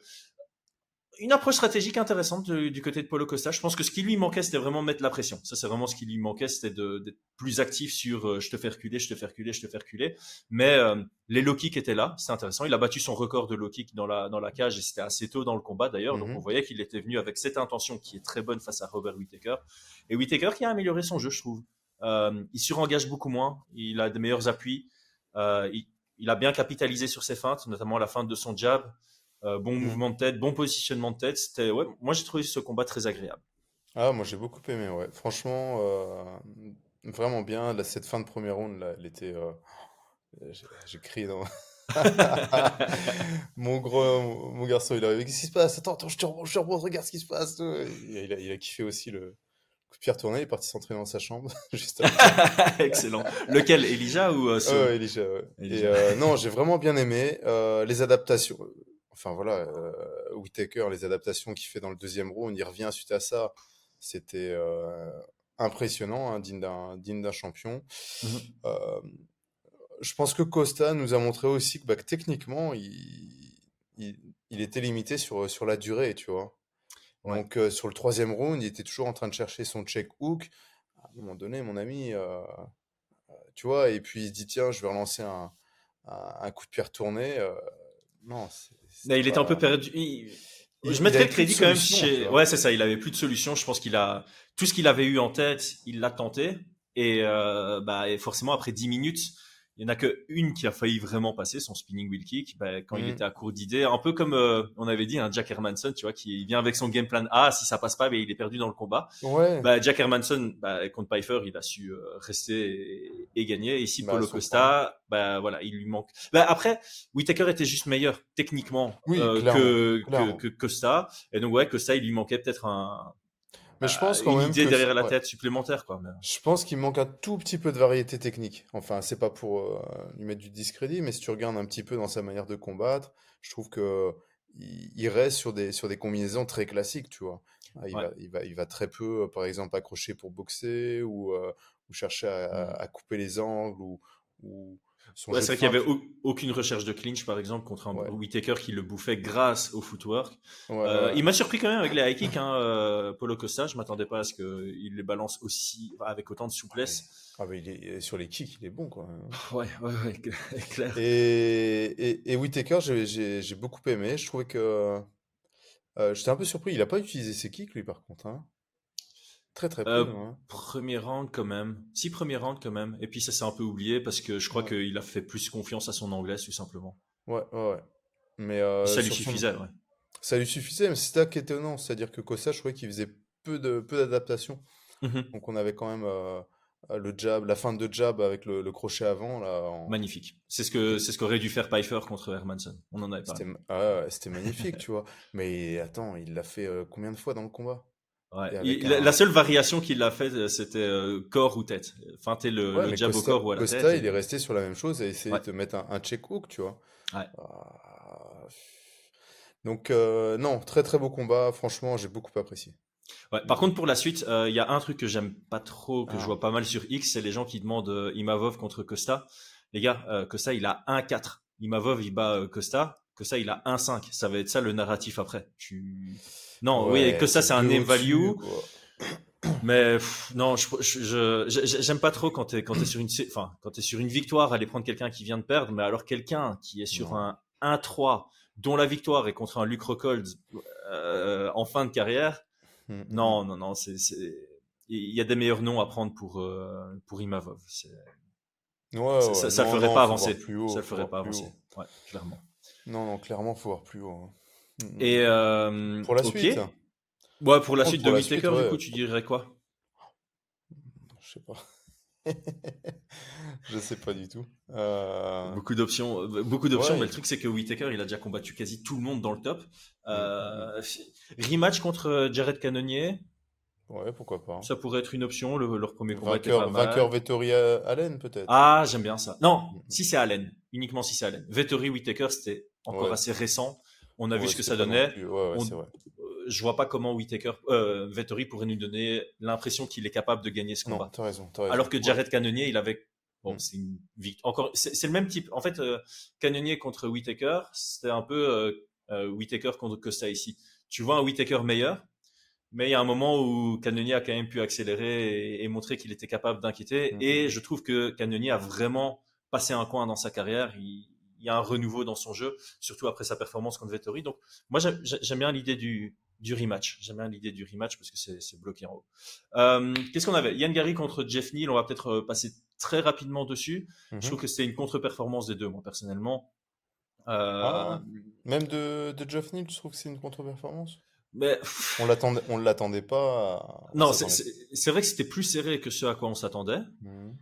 [SPEAKER 1] une approche stratégique intéressante du, côté de Paulo Costa. Je pense que ce qui lui manquait, c'était vraiment mettre la pression. Ça, c'est vraiment ce qui lui manquait, c'était d'être plus actif sur euh, je te fais reculer, je te fais reculer, je te fais reculer. Mais euh, les low kicks étaient là, c'est intéressant. Il a battu son record de low kick dans la, dans la cage et c'était assez tôt dans le combat d'ailleurs. Donc mhm. on voyait qu'il était venu avec cette intention qui est très bonne face à Robert Whittaker. Et Whittaker qui a amélioré son jeu, je trouve. Euh, il surengage beaucoup moins, il a des meilleurs appuis, il, il a bien capitalisé sur ses feintes, notamment la feinte de son jab. Euh, bon mm. mouvement de tête, bon positionnement de tête. C'était, ouais, moi j'ai trouvé ce combat très agréable.
[SPEAKER 2] Ah, moi j'ai beaucoup aimé, ouais. Franchement, euh, vraiment bien. cette fin de premier round, là, elle était. Euh, j'ai crié dans. mon gros, mon garçon, il arrive. Qu'est-ce qui se passe? Attends, attends, je te remonte, je te remonte, regarde ce qui se passe. Il a, il a kiffé aussi le, coup de pierre tourné, il est parti s'entraîner dans sa chambre. juste
[SPEAKER 1] Excellent. Lequel, Elijah ou euh,
[SPEAKER 2] ouais, Elijah, ouais. Et, non, j'ai vraiment bien aimé les adaptations. Enfin voilà, euh, Whitaker, les adaptations qu'il fait dans le deuxième round, il revient suite à ça. C'était euh, impressionnant, hein, digne d'un champion. Mmh euh, je pense que Costa nous a montré aussi que, bah, techniquement, il, il, était limité sur, sur la durée, tu vois. Donc sur le troisième round, il était toujours en train de chercher son check hook. À un moment donné, mon ami, tu vois, et puis il se dit tiens, je vais relancer un, un, coup de pierre tourné. non,
[SPEAKER 1] il était un peu perdu. je mettrais le crédit quand même chez. Ouais, c'est ça. Il avait plus de solution. Je pense qu'il a tout ce qu'il avait eu en tête, il l'a tenté. Et, euh, bah, et forcément, après 10 minutes, il n'y en a que une qui a failli vraiment passer, son spinning wheel kick, bah, quand il mm. était à court d'idées. Un peu comme euh, on avait dit, un Jack Hermanson, tu vois, qui vient avec son game plan A, si ça passe pas, mais il est perdu dans le combat. Ouais. Bah, Jack Hermanson, bah, contre Pfeiffer, il a su euh, rester et, gagner. Et ici, bah, Paulo Costa, bah, voilà, il lui manque. Bah, après, Whitaker était juste meilleur techniquement euh, que, que, que, Costa. Et donc, ouais, Costa, il lui manquait peut-être un,
[SPEAKER 2] mais je pense quand une
[SPEAKER 1] idée derrière la tête supplémentaire, quoi.
[SPEAKER 2] Je pense qu'il manque un tout petit peu de variété technique. Enfin, c'est pas pour euh, lui mettre du discrédit, mais si tu regardes un petit peu dans sa manière de combattre, je trouve que il, reste sur des sur des combinaisons très classiques, tu vois. Ah, il, va, il, va, il va très peu, euh, par exemple, accrocher pour boxer ou, euh, ou chercher à, mm. à, couper les angles ou, ou
[SPEAKER 1] Ouais, c'est vrai qu'il n'y avait aucune recherche de clinch, par exemple, contre un Whitaker qui le bouffait grâce au footwork. Euh, il m'a surpris quand même avec les high kicks, hein, euh, Polo Costa. Je m'attendais pas à ce qu'il les balance aussi, avec autant de souplesse.
[SPEAKER 2] Ah, mais il est, sur les kicks, il est bon, quoi.
[SPEAKER 1] Ouais, ouais, ouais, clair.
[SPEAKER 2] Et, et, et Whitaker, j'ai beaucoup aimé. Je trouvais que. Euh, j'étais un peu surpris. Il n'a pas utilisé ses kicks, lui, par contre. Hein. Très très
[SPEAKER 1] peu. Hein. Premier round quand même. Si premier round quand même. Et puis ça s'est un peu oublié parce que je crois qu'il a fait plus confiance à son anglais tout simplement.
[SPEAKER 2] Ouais, ouais, ouais. Mais euh,
[SPEAKER 1] ça lui suffisait, ouais.
[SPEAKER 2] Ça lui suffisait, mais c'est ça qui étonnant. C'est-à-dire que Kossa, je trouvais qu'il faisait peu de peu d'adaptation. Mmh Donc on avait quand même euh, le jab, la fin de jab avec le, crochet avant là.
[SPEAKER 1] Magnifique. C'est ce que c'est ce qu'aurait dû faire Pfeiffer contre Hermanson. On en avait
[SPEAKER 2] parlé. C'était c'était magnifique, tu vois. Mais attends, il l'a fait euh, combien de fois dans le combat?
[SPEAKER 1] La, seule variation qu'il a fait, euh, c'était euh, corps ou tête. Feinter le, le jab au corps ou à la
[SPEAKER 2] Costa,
[SPEAKER 1] tête.
[SPEAKER 2] il est resté sur la même chose et essayé de te mettre un, check hook, tu vois. Ah. Donc, euh, non, très très beau combat. Franchement, j'ai beaucoup apprécié.
[SPEAKER 1] par contre, pour la suite, il y a un truc que j'aime pas trop, que je ah. vois pas mal sur X, c'est les gens qui demandent Imavov contre Costa. Les gars, Costa, il a 1-4. Imavov, il bat Costa. Costa, il a 1-5. Ça va être ça le narratif après. Tu... Non, oui, que ça, c'est un name value. Mais non, je j'aime pas trop quand tu es quand es sur une enfin quand sur une victoire aller prendre quelqu'un qui vient de perdre, mais alors quelqu'un qui est sur un 1-3 dont la victoire est contre un Luke Rockhold euh, en fin de carrière. Mm, mm. Non, non, non, c'est il y a des meilleurs noms à prendre pour euh, pour Imavov.
[SPEAKER 2] Ouais,
[SPEAKER 1] ça, ça, ferait pas avancer. ça le ferait pas avancer. Ouais, clairement.
[SPEAKER 2] Non, non, clairement, faut voir plus haut. Hein.
[SPEAKER 1] Mm, Et mm. euh,
[SPEAKER 2] pour la suite
[SPEAKER 1] Ouais, pour la suite de Whitaker, du coup, tu dirais quoi?
[SPEAKER 2] Je sais pas. je sais pas du tout. Euh,
[SPEAKER 1] beaucoup d'options, euh, beaucoup d'options, mais le truc c'est que Whitaker il a déjà combattu quasi tout le monde dans le top. Mm, rematch contre Jared Cannonier.
[SPEAKER 2] Ouais, pourquoi pas.
[SPEAKER 1] Ça pourrait être une option. Le, leur premier combat
[SPEAKER 2] vainqueur, était pas mal. Vainqueur Vettori Allen peut-être.
[SPEAKER 1] Ah, j'aime bien ça. Non, si c'est Allen, uniquement si c'est Allen. Vettori Whitaker c'était encore assez récent. On a vu ce que ça donnait.
[SPEAKER 2] Euh,
[SPEAKER 1] je vois pas comment Whitaker, euh, Vettori pourrait nous donner l'impression qu'il est capable de gagner ce combat.
[SPEAKER 2] Non, raison,
[SPEAKER 1] Alors que Jared Cannonier, il avait Bon, mm. c'est une Encore, c'est le même type. En fait, euh, Cannonier contre Whitaker, c'était un peu euh, euh, Whitaker contre Costa ici. Tu vois un Whitaker meilleur, mais il y a un moment où Cannonier a quand même pu accélérer et, montrer qu'il était capable d'inquiéter. Mm, et mm. je trouve que Cannonier a vraiment passé un coin dans sa carrière. Il, il y a un renouveau dans son jeu, surtout après sa performance contre Vettori. Donc, moi, j'aime bien l'idée du, du rematch. J'aime bien l'idée du rematch parce que c'est bloqué en haut. Euh, qu'est-ce qu'on avait? Yann Gary contre Jeff Neal. On va peut-être euh, passer très rapidement dessus. Je mhm. trouve que c'était une contre-performance des deux, moi, personnellement.
[SPEAKER 2] Euh, ah, même de, de Jeff Neal, tu trouves que c'est une contre-performance?
[SPEAKER 1] Mais...
[SPEAKER 2] On l'attendait, on l'attendait pas.
[SPEAKER 1] Non, c'est vrai que c'était plus serré que ce à quoi on s'attendait. Mhm.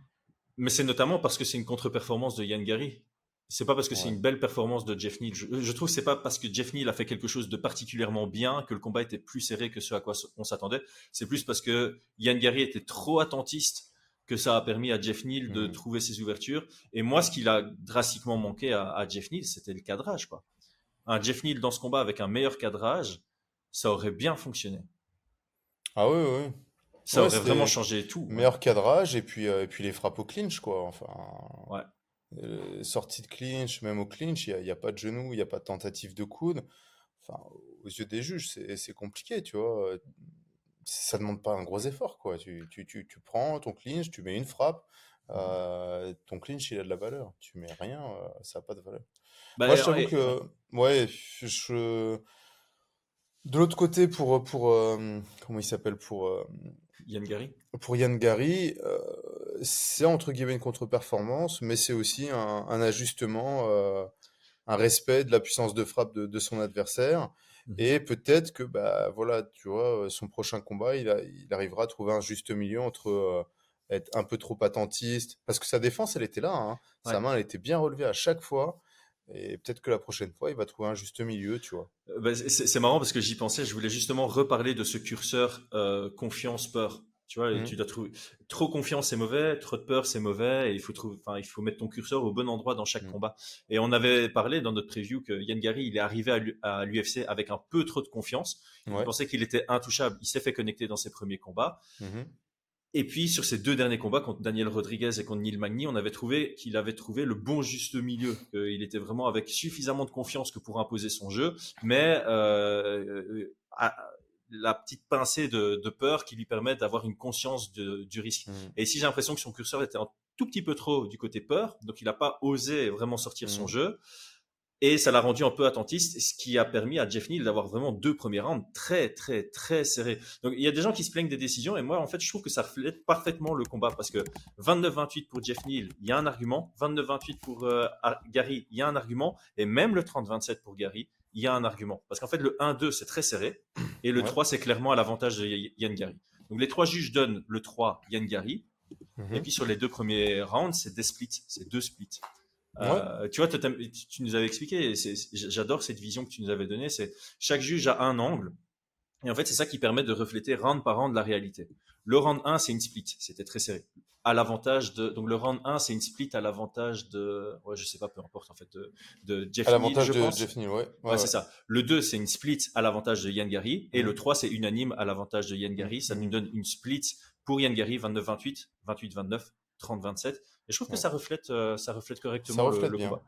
[SPEAKER 1] Mais c'est notamment parce que c'est une contre-performance de Yann Gary. C'est pas parce que c'est une belle performance de Jeff Neal. Je, trouve que c'est pas parce que Jeff Neal a fait quelque chose de particulièrement bien que le combat était plus serré que ce à quoi on s'attendait. C'est plus parce que Yann Gary était trop attentiste que ça a permis à Jeff Neal de mhm. trouver ses ouvertures. Et moi, ce qu'il a drastiquement manqué à, Jeff Neal, c'était le cadrage. Quoi. Un Jeff Neal dans ce combat avec un meilleur cadrage, ça aurait bien fonctionné.
[SPEAKER 2] Ah oui, oui.
[SPEAKER 1] Ça aurait vraiment changé tout.
[SPEAKER 2] Meilleur cadrage et puis, euh, et puis les frappes au clinch, quoi. Enfin.
[SPEAKER 1] Ouais.
[SPEAKER 2] Euh, sortie de clinch, même au clinch, il n'y a, pas de genou, il n'y a pas de tentative de coude. Enfin, aux yeux des juges, c'est compliqué, tu vois. Ça demande pas un gros effort, quoi. Tu, tu, tu, tu prends ton clinch, tu mets une frappe, mmh. euh, ton clinch, il a de la valeur. Tu mets rien, euh, ça n'a pas de valeur. Bah, Moi, je t'avoue que, ouais, je... De l'autre côté, pour, pour comment il s'appelle, pour
[SPEAKER 1] Yann Gary?
[SPEAKER 2] Pour Yann Gary, euh, c'est entre guillemets une contre-performance, mais c'est aussi un, ajustement, euh, un respect de la puissance de frappe de, son adversaire. Mmh. Et peut-être que, bah, voilà, tu vois, son prochain combat, il, il arrivera à trouver un juste milieu entre euh, être un peu trop attentiste, parce que sa défense, elle était là, hein. sa main, elle était bien relevée à chaque fois. Et peut-être que la prochaine fois, il va trouver un juste milieu, tu vois.
[SPEAKER 1] Euh, bah, c'est marrant parce que j'y pensais, je voulais justement reparler de ce curseur euh, confiance-peur. Tu vois, mmh. tu dois trouver trop confiance c'est mauvais, trop de peur c'est mauvais, et il faut trouver, enfin, il faut mettre ton curseur au bon endroit dans chaque mmh. combat. Et on avait parlé dans notre preview que Yann Gary, il est arrivé à l'UFC avec un peu trop de confiance. Il pensait qu'il était intouchable. Il s'est fait connecter dans ses premiers combats. Mmh et puis sur ces deux derniers combats contre Daniel Rodriguez et contre Neil Magny, on avait trouvé qu'il avait trouvé le bon juste milieu. il était vraiment avec suffisamment de confiance que pour imposer son jeu, mais euh, la petite pincée de, peur qui lui permet d'avoir une conscience du risque. Mmh. Et ici, j'ai l'impression que son curseur était un tout petit peu trop du côté peur, donc il n'a pas osé vraiment sortir son mmh. jeu. Et ça l'a rendu un peu attentiste, ce qui a permis à Jeff Neal d'avoir vraiment deux premiers rounds très, très, très serrés. Donc, il y a des gens qui se plaignent des décisions, et moi, en fait, je trouve que ça reflète parfaitement le combat, parce que 29-28 pour Jeff Neal, il y a un argument, 29-28 pour euh, Gary, il y a un argument, et même le 30-27 pour Gary, il y a un argument. Parce qu'en fait, le 1-2, c'est très serré, et le 3, c'est clairement à l'avantage de Yann Gary. Donc, les trois juges donnent le 3 Yann Gary, mhm. et puis sur les deux premiers rounds, c'est des splits, c'est deux splits. Euh, tu vois, tu, nous avais expliqué, j'adore cette vision que tu nous avais donnée, c'est chaque juge a un angle, et en fait, c'est ça qui permet de refléter round par round la réalité. Le round 1, c'est une split, c'était très serré. À l'avantage de, donc le round 1, c'est une split à l'avantage de, ouais, je sais pas, peu importe, en fait, de, de Jeff À
[SPEAKER 2] l'avantage de Jeff Neal, ouais.
[SPEAKER 1] Ouais, c'est ça. Le 2, c'est une split à l'avantage de Yann Gary, et le 3, c'est unanime à l'avantage de Yann Gary. Ça nous donne une split pour Yann Gary, 29-28, 28-29, 30-27. Et je trouve que ça reflète, euh, ça reflète correctement le, combat.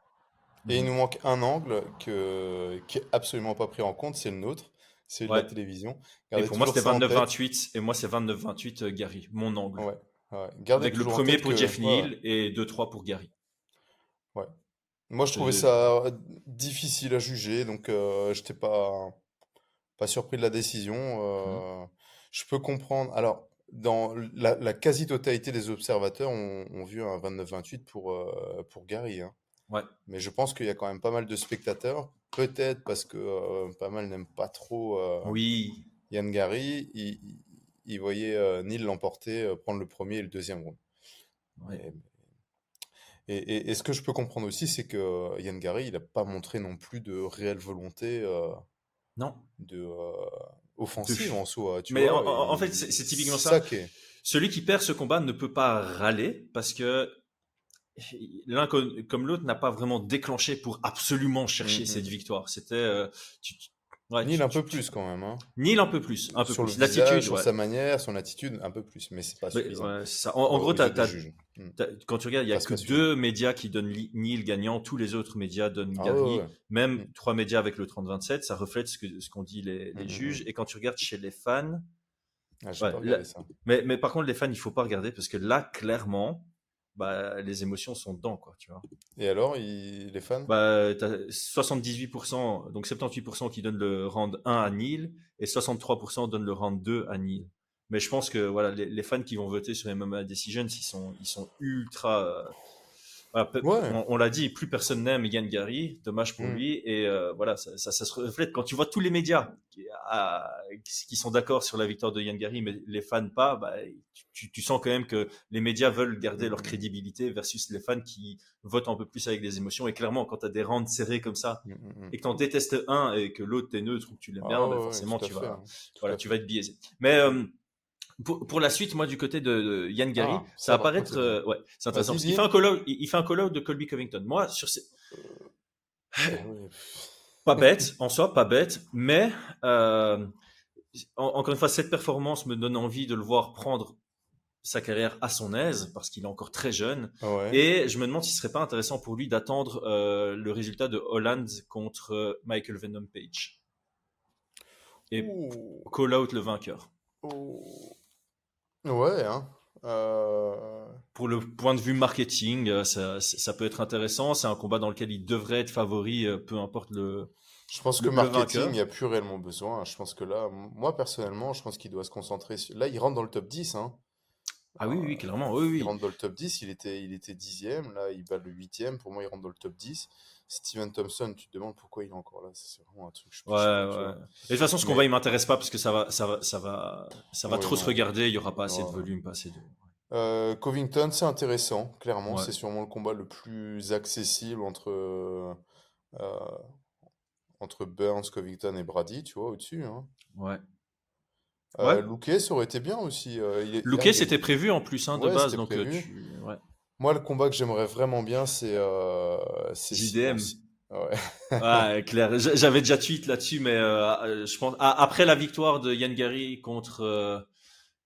[SPEAKER 2] Et il mhm. nous manque un angle que, qui est absolument pas pris en compte, c'est le nôtre, c'est la télévision.
[SPEAKER 1] et pour moi, c'était 29-28, et moi, c'est 29-28 euh, Gary, mon angle. Ouais, Avec le premier pour Jeff Neal et 2-3 pour Gary.
[SPEAKER 2] Ouais. Moi, je trouvais ça difficile à juger, donc euh, je n'étais pas, pas surpris de la décision. Mhm. Je peux comprendre. Alors, dans la, quasi-totalité des observateurs ont, vu un 29-28 pour, euh, pour Gary. Hein.
[SPEAKER 1] Ouais.
[SPEAKER 2] Mais je pense qu'il y a quand même pas mal de spectateurs, peut-être parce que euh, pas mal n'aiment pas trop euh,
[SPEAKER 1] oui.
[SPEAKER 2] Yann Gary. Ils, voyaient Neil l'emporter, prendre le premier et le deuxième round. Et, et, ce que je peux comprendre aussi, c'est que Yann Gary, il n'a pas montré non plus de réelle volonté
[SPEAKER 1] non.
[SPEAKER 2] de, offensive en soi. Tu
[SPEAKER 1] mais
[SPEAKER 2] vois,
[SPEAKER 1] en, fait, c'est typiquement ça. Celui qui perd ce combat ne peut pas râler parce que l'un comme, l'autre n'a pas vraiment déclenché pour absolument chercher mm, cette victoire. C'était, euh,
[SPEAKER 2] Ouais, Neil un peu plus quand même. Hein.
[SPEAKER 1] Neil un peu plus, un peu
[SPEAKER 2] sur
[SPEAKER 1] plus.
[SPEAKER 2] L'attitude, sur sa manière, son attitude, un peu plus, mais c'est pas suffisant.
[SPEAKER 1] ça. En, gros, mm. quand tu regardes, il y a que deux médias qui donnent Neil gagnant, tous les autres médias donnent ah, Gary. Même mm. trois médias avec le 30-27, ça reflète ce qu'ont dit les, les mm, juges. Et quand tu regardes chez les fans,
[SPEAKER 2] ah, ça.
[SPEAKER 1] Mais, mais par contre, les fans, il faut pas regarder parce que là, clairement, bah, les émotions sont dedans, quoi, tu vois.
[SPEAKER 2] Et alors, les fans?
[SPEAKER 1] Bah, 78%, donc 78% qui donnent le round 1 à Neil et 63% donnent le round 2 à Neil. Mais je pense que voilà, les, fans qui vont voter sur les MMA Decisions, ils sont, ils sont ultra on, l'a dit, plus personne n'aime Yann Gary, dommage pour mm. lui. Et euh, voilà, ça, se reflète quand tu vois tous les médias qui, sont d'accord sur la victoire de Yann Gary, mais les fans pas. Bah, tu, sens quand même que les médias veulent garder leur mm. crédibilité versus les fans qui votent un peu plus avec des émotions. Et clairement, quand tu as des rangs serrés comme ça mm, et que tu en détestes un et que l'autre t'es neutre ou que tu l'aimes bien, ah bah, forcément tu vas, hein. voilà, tu vas être biaisé. Mais euh, pour, la suite, moi, du côté de, Yann Gary, ah, ça, va paraître, euh, ouais, c'est intéressant. Parce qu'il fait un call-out, il, fait un call de Colby Covington. Moi, sur ces, pas bête, en soi, pas bête, mais, euh, encore une fois, cette performance me donne envie de le voir prendre sa carrière à son aise parce qu'il est encore très jeune. Et je me demande si ce serait pas intéressant pour lui d'attendre euh, le résultat de Holland contre Michael Venom Page. Et call out le vainqueur.
[SPEAKER 2] Ouais, hein. Euh,
[SPEAKER 1] Pour le point de vue marketing, euh, ça, ça peut être intéressant. C'est un combat dans lequel il devrait être favori, euh, peu importe le.
[SPEAKER 2] Je pense que marketing, il n'y a plus réellement besoin. Je pense que là, moi personnellement, je pense qu'il doit se concentrer sur. Là, il rentre dans le top 10. Hein.
[SPEAKER 1] Ah oui, oui, clairement. Oui, oui.
[SPEAKER 2] Il rentre dans le top 10. Il était, il était dixième. Là, il bat le huitième. Pour moi, il rentre dans le top 10. Steven Thompson, tu te demandes pourquoi il est encore là. C'est vraiment un truc.
[SPEAKER 1] Je ouais, ouais. Et de toute façon, ce combat, il m'intéresse pas parce que ça va, ça va, ça va, ça va trop se regarder. Il y aura pas assez de volume, pas assez de.
[SPEAKER 2] Euh, Covington, c'est intéressant, clairement. C'est sûrement le combat le plus accessible entre, euh, entre Burns, Covington et Brady, tu vois, au-dessus. Hein.
[SPEAKER 1] Ouais.
[SPEAKER 2] Euh, Luque, ça aurait été bien aussi.
[SPEAKER 1] Euh, Luque, c'était prévu en plus hein, de base. Donc, euh, ouais.
[SPEAKER 2] Moi, le combat que j'aimerais vraiment bien, c'est. Euh,
[SPEAKER 1] JDM. Ouais. ouais, clair. J'avais déjà tweet là-dessus, mais euh, je pense après la victoire de Yann Gary contre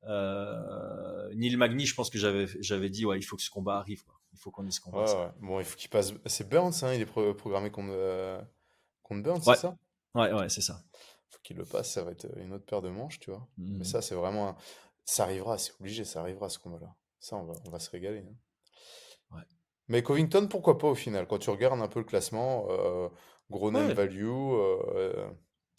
[SPEAKER 1] Neil Magny, je pense que j'avais, j'avais dit, ouais, il faut que ce combat arrive. Quoi. Il faut qu'on ait ce combat.
[SPEAKER 2] Ouais, Bon, il faut qu'il passe. C'est Burns, hein, il est programmé contre, contre Burns, c'est ça?
[SPEAKER 1] Ouais, ouais, c'est ça.
[SPEAKER 2] Il faut qu'il le passe, ça va être une autre paire de manches, tu vois. Mais mmh. ça, c'est vraiment. Ça arrivera, c'est obligé, ça arrivera ce combat-là. Ça, on va, on va se régaler. Hein. Mais Covington, pourquoi pas au final Quand tu regardes un peu le classement, euh, gros name value. Euh,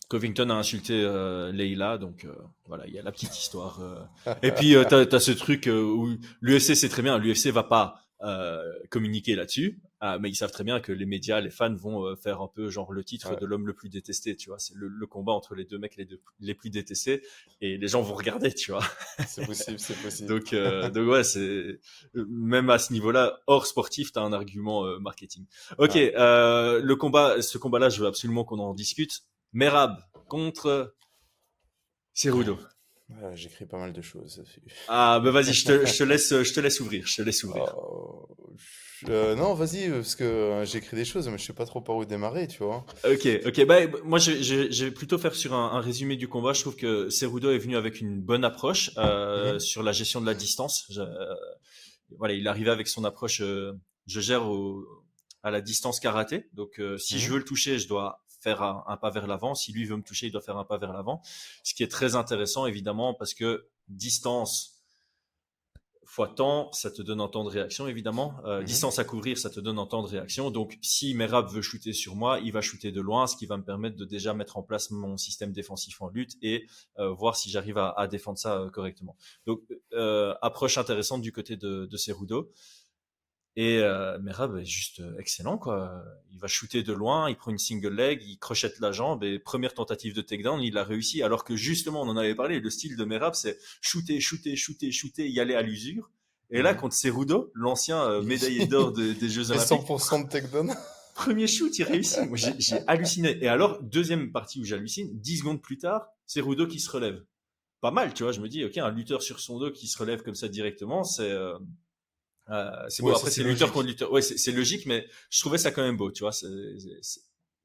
[SPEAKER 1] Covington a insulté euh, Leila, donc euh, voilà, il y a la petite histoire. Et puis, tu as, as, ce truc où l'UFC, c'est très bien, l'UFC va pas euh, communiquer là-dessus, euh, mais ils savent très bien que les médias, les fans vont euh, faire un peu genre le titre de l'homme le plus détesté, tu vois. C'est le, combat entre les deux mecs les, deux, les plus détestés et les gens vont regarder, tu vois.
[SPEAKER 2] C'est possible, c'est possible.
[SPEAKER 1] donc, donc ouais, c'est même à ce niveau-là, hors sportif, t'as un argument marketing. Ok, le combat, ce combat-là, je veux absolument qu'on en discute. Merab contre Cerudo.
[SPEAKER 2] J'écris pas mal de choses
[SPEAKER 1] Ah, bah vas-y, je te, je te, laisse, je te laisse ouvrir. Je te laisse ouvrir.
[SPEAKER 2] Oh, euh, non, vas-y, parce que euh, j'écris des choses, mais je sais pas trop par où démarrer, tu vois.
[SPEAKER 1] Ok, ok. Bah, moi, je, je, vais plutôt faire sur un, un, résumé du combat. Je trouve que Cerudo est venu avec une bonne approche euh, sur la gestion de la distance. Voilà, il est arrivé avec son approche. Je gère au, à la distance karaté. Donc, si je mhm. veux le toucher, je dois faire un, pas vers l'avant. Si lui veut me toucher, il doit faire un pas vers l'avant. Ce qui est très intéressant, évidemment, parce que distance fois temps, ça te donne un temps de réaction, évidemment. Euh, mhm. Distance à couvrir, ça te donne un temps de réaction. Donc, si Merab veut shooter sur moi, il va shooter de loin, ce qui va me permettre de déjà mettre en place mon système défensif en lutte et euh, voir si j'arrive à, à, défendre ça euh, correctement. Donc, approche intéressante du côté de, de Cerudo. Et euh, Merab est juste euh, excellent, quoi. Il va shooter de loin, il prend une single leg, il crochette la jambe et première tentative de takedown, il a réussi. Alors que justement, on en avait parlé, le style de Merab, c'est shooter, shooter, shooter, shooter, y aller à l'usure. Et là, contre Cerudo, l'ancien euh, médaillé d'or des Jeux Olympiques.
[SPEAKER 2] 100% de takedown.
[SPEAKER 1] Premier shoot, il réussit. J'ai halluciné. Et alors, deuxième partie où j'hallucine, 10 secondes plus tard, Cerudo qui se relève. Pas mal, tu vois. Je me dis, ok, un lutteur sur son dos qui se relève comme ça directement, c'est euh, euh, c'est après c'est lutteur contre lutteur. Ouais, c'est logique, mais je trouvais ça quand même beau, tu vois.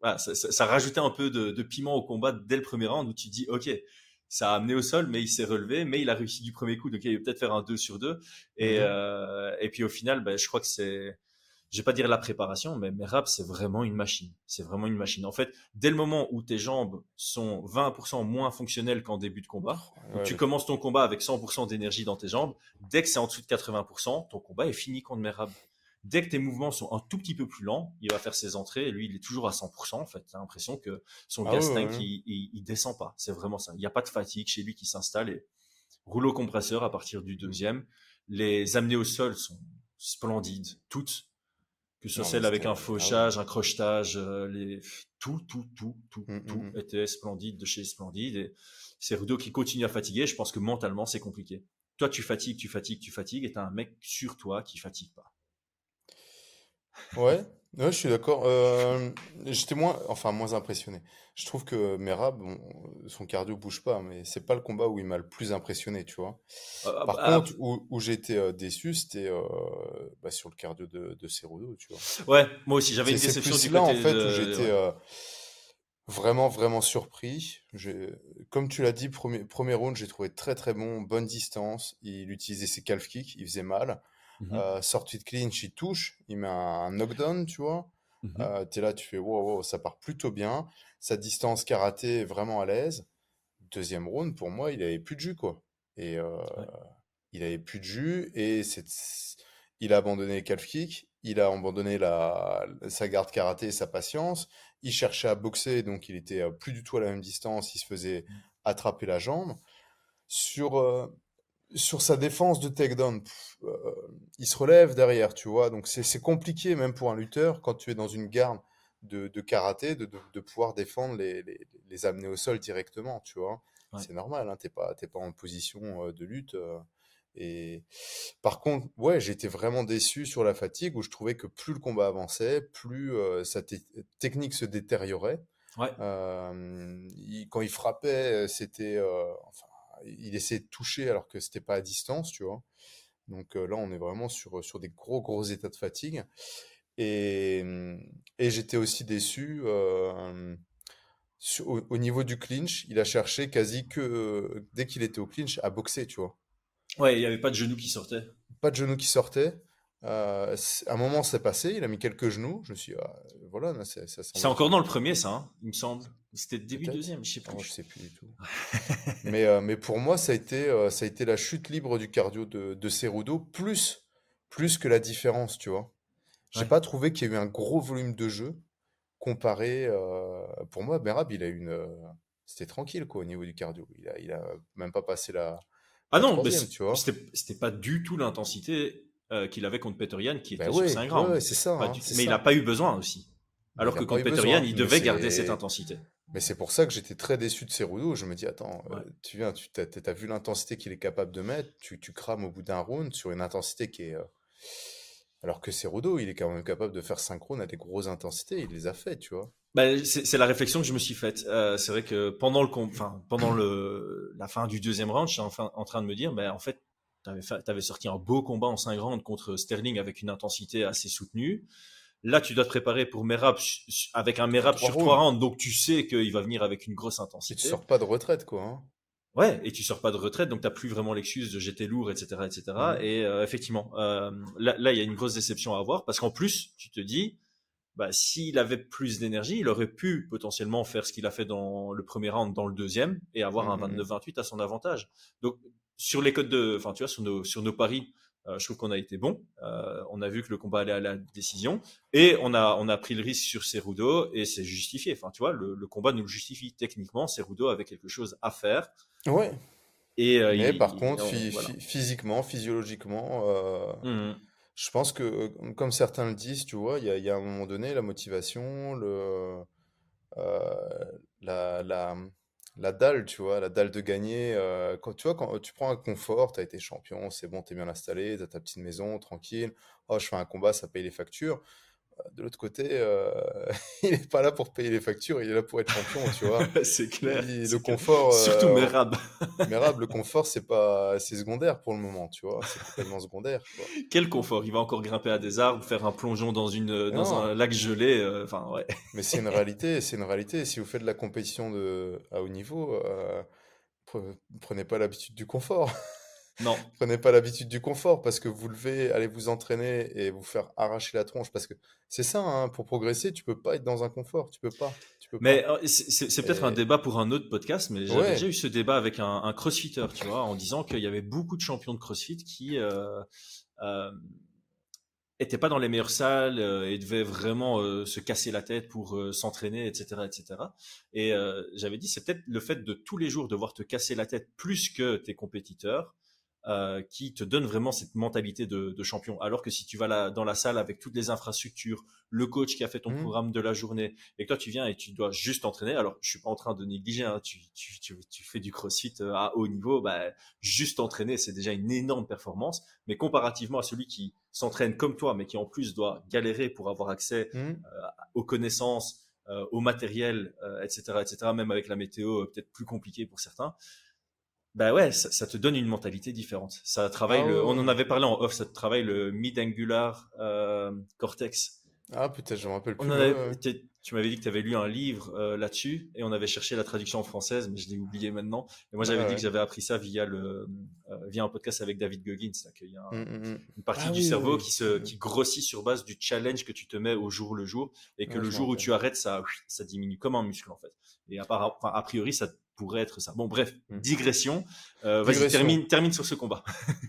[SPEAKER 1] Voilà, ça, ça, ça, rajoutait un peu de, de, piment au combat dès le premier round où tu dis, ok, ça a amené au sol, mais il s'est relevé, mais il a réussi du premier coup, donc il va peut-être faire un 2 sur 2. Et, mm-hmm. euh, et puis au final, ben, je crois que c'est je vais pas dire la préparation, mais Merab, c'est vraiment une machine. C'est vraiment une machine. En fait, dès le moment où tes jambes sont 20% moins fonctionnelles qu'en début de combat, tu commences ton combat avec 100% d'énergie dans tes jambes, dès que c'est en dessous de 80%, ton combat est fini contre Merab. Dès que tes mouvements sont un tout petit peu plus lents, il va faire ses entrées et lui, il est toujours à 100%. En fait, t'as l'impression que son ah gas tank, il, il, descend pas. C'est vraiment ça. Il n'y a pas de fatigue chez lui qui s'installe et rouleau compresseur à partir du deuxième. Les amener au sol sont splendides, toutes que ce soit celle avec un fauchage, un crochetage, euh, les... tout, tout, tout, tout, mmh, tout mmh. était splendide de chez Splendide. Et c'est Rudo qui continue à fatiguer. Je pense que mentalement, c'est compliqué. Toi, tu fatigues, tu fatigues, tu fatigues, et t'as un mec sur toi qui fatigue pas.
[SPEAKER 2] Ouais, Ouais, je suis d'accord. Euh, j'étais moins, enfin moins impressionné. Je trouve que Merab, bon, son cardio bouge pas, mais c'est pas le combat où il m'a le plus impressionné, tu vois. Euh, Par contre, où, où j'ai été euh, déçu, c'était bah, sur le cardio de, de Cerudo, tu vois.
[SPEAKER 1] Ouais, moi aussi, j'avais une déception
[SPEAKER 2] du là, en fait, où j'étais vraiment, vraiment surpris. Comme tu l'as dit, premier, premier round, j'ai trouvé très, très bon, bonne distance. Il utilisait ses calf kicks, il faisait mal. Mmh euh, sortie de clinch, il touche, il met un, knockdown, tu vois. Mmh euh, tu es là, tu fais wow, wow, ça part plutôt bien. Sa distance karaté est vraiment à l'aise. Deuxième round, pour moi, il avait plus de jus, quoi. Et euh, il avait plus de jus et il a abandonné les calf kick, il a abandonné la, sa garde karaté et sa patience. Il cherchait à boxer, donc il était plus du tout à la même distance. Il se faisait mmh. attraper la jambe. Sur, sur sa défense de takedown, euh, il se relève derrière, tu vois. Donc c'est compliqué même pour un lutteur quand tu es dans une garde de, karaté de, de, pouvoir défendre les, les, les, amener au sol directement, tu vois. C'est normal, hein, t'es pas, pas en position euh, de lutte. Euh, et par contre, ouais, j'étais vraiment déçu sur la fatigue où je trouvais que plus le combat avançait, plus sa technique se détériorait. Ouais. quand il frappait, c'était, enfin, il essayait de toucher alors que c'était pas à distance, tu vois. Donc euh, là, on est vraiment sur, sur des gros, gros états de fatigue. Et, et j'étais aussi déçu. Euh, au, niveau du clinch, il a cherché quasi que, dès qu'il était au clinch, à boxer, tu vois.
[SPEAKER 1] Ouais, il n'y avait pas de genou qui sortait.
[SPEAKER 2] Pas de genou qui sortait. Euh, un moment, c'est passé, il a mis quelques genoux. Je me suis dit, ah, voilà, ça,
[SPEAKER 1] C'est encore dans le premier, ça, hein, il me semble. C'était début deuxième, je sais plus.
[SPEAKER 2] Oh, je sais plus du tout. mais, euh, mais pour moi, ça a, été, euh, ça a été la chute libre du cardio de, de Cerudo, plus, plus que la différence, tu vois. J'ai pas trouvé qu'il y a eu un gros volume de jeu comparé. pour moi, Merab, il a une. C'était tranquille, quoi, au niveau du cardio. Il a, il a même pas passé la.
[SPEAKER 1] Ah non, mais c'était pas du tout l'intensité euh, qu'il avait contre Peterian qui était bah sur 5 grammes.
[SPEAKER 2] c'est ça, hein,
[SPEAKER 1] mais il n'a pas eu besoin aussi. Alors que contre Peterian, il devait garder cette intensité.
[SPEAKER 2] Mais c'est pour ça que j'étais très déçu de Cerudo. Je me dis, attends, euh, tu viens, tu as, vu l'intensité qu'il est capable de mettre, tu, tu crames au bout d'un round sur une intensité qui est. Euh, alors que Cerudo, il est quand même capable de faire synchrone à des grosses intensités, il les a fait, tu vois.
[SPEAKER 1] Bah, c'est la réflexion que je me suis faite. c'est vrai que pendant le, enfin, pendant le, la fin du deuxième round, je suis enfin en train de me dire, bah, en fait, tu avais, sorti un beau combat en 5 rounds contre Sterling avec une intensité assez soutenue. Là, tu dois te préparer pour Merab avec un Merab sur 3 rounds, donc tu sais qu'il va venir avec une grosse intensité.
[SPEAKER 2] Et tu sors pas de retraite, quoi. Hein.
[SPEAKER 1] Ouais, et tu sors pas de retraite, donc tu n'as plus vraiment l'excuse de j'étais lourd, etc., etc. Et euh, effectivement, euh, là, il y a une grosse déception à avoir parce qu'en plus, tu te dis, bah, s'il avait plus d'énergie, il aurait pu potentiellement faire ce qu'il a fait dans le premier round, dans le deuxième, et avoir un 29-28 à son avantage. Donc, sur les codes de, enfin, tu vois, sur nos, sur nos paris, je trouve qu'on a été bon. Euh, on a vu que le combat allait à la décision et on a, on a pris le risque sur Cerudo et c'est justifié. Enfin, tu vois, le, le, combat nous le justifie techniquement. Cerudo avait quelque chose à faire.
[SPEAKER 2] Ouais. Et euh, Mais par contre, physiquement, physiologiquement, mmh je pense que, comme certains le disent, tu vois, il y a, y a, un moment donné la motivation, le, la, la la dalle, tu vois, la dalle de gagner. Euh, quand, tu vois, quand tu prends un confort, tu as été champion, c'est bon, tu es bien installé, tu as ta petite maison, tranquille. Oh, je fais un combat, ça paye les factures de l'autre côté, euh, il n'est pas là pour payer les factures, il est là pour être champion, tu vois.
[SPEAKER 1] c'est clair.
[SPEAKER 2] le confort.
[SPEAKER 1] Surtout euh, Merab.
[SPEAKER 2] Merab, le confort, c'est pas, c'est secondaire pour le moment, tu vois. C'est complètement secondaire.
[SPEAKER 1] Quel confort Il va encore grimper à des arbres, faire un plongeon dans une, dans un lac gelé. Euh, enfin, ouais.
[SPEAKER 2] Mais c'est une réalité, c'est une réalité. Si vous faites de la compétition de à haut niveau, prenez pas l'habitude du confort.
[SPEAKER 1] Non.
[SPEAKER 2] Prenez pas l'habitude du confort parce que vous levez, allez vous entraîner et vous faire arracher la tronche parce que c'est ça, hein, pour progresser, tu peux pas être dans un confort, tu peux pas. Tu peux
[SPEAKER 1] mais euh, c'est peut-être un débat pour un autre podcast, mais j'avais déjà eu ce débat avec un, un crossfitter, tu vois, en disant qu'il y avait beaucoup de champions de crossfit qui euh, euh, pas dans les meilleures salles euh, et devaient vraiment euh, se casser la tête pour s'entraîner, etc., etc. Et j'avais dit, c'est peut-être le fait de tous les jours devoir te casser la tête plus que tes compétiteurs euh, qui te donne vraiment cette mentalité de, de, champion. Alors que si tu vas là, dans la salle avec toutes les infrastructures, le coach qui a fait ton mmh. programme de la journée, et que toi tu viens et tu dois juste t'entraîner, alors je suis pas en train de négliger, hein, tu, tu, tu, tu, fais du crossfit euh, à haut niveau, bah, juste entraîner c'est déjà une énorme performance, mais comparativement à celui qui s'entraîne comme toi, mais qui en plus doit galérer pour avoir accès mmh. euh, aux connaissances, au matériel, etc., etc., même avec la météo peut-être plus compliqué pour certains bah ouais, ça, te donne une mentalité différente. Ça travaille ah le, on en avait parlé en off, ça travaille le mid-angular euh, cortex.
[SPEAKER 2] Ah, peut-être, je me rappelle plus.
[SPEAKER 1] Tu m'avais dit que tu avais lu un livre euh, là-dessus et on avait cherché la traduction en française, mais je l'ai oublié maintenant. Et moi, j'avais dit que j'avais appris ça via le euh, via un podcast avec David Goggins, qu'il y a mmh, mmh, mmh. une partie ah du cerveau qui se qui grossit sur base du challenge que tu te mets au jour le jour et que le jour où tu arrêtes, ça ça diminue comme un muscle en fait. Et à, part, a priori, ça pourrait être ça. Bon, bref, digression. Euh, vas-y, termine, termine sur ce combat.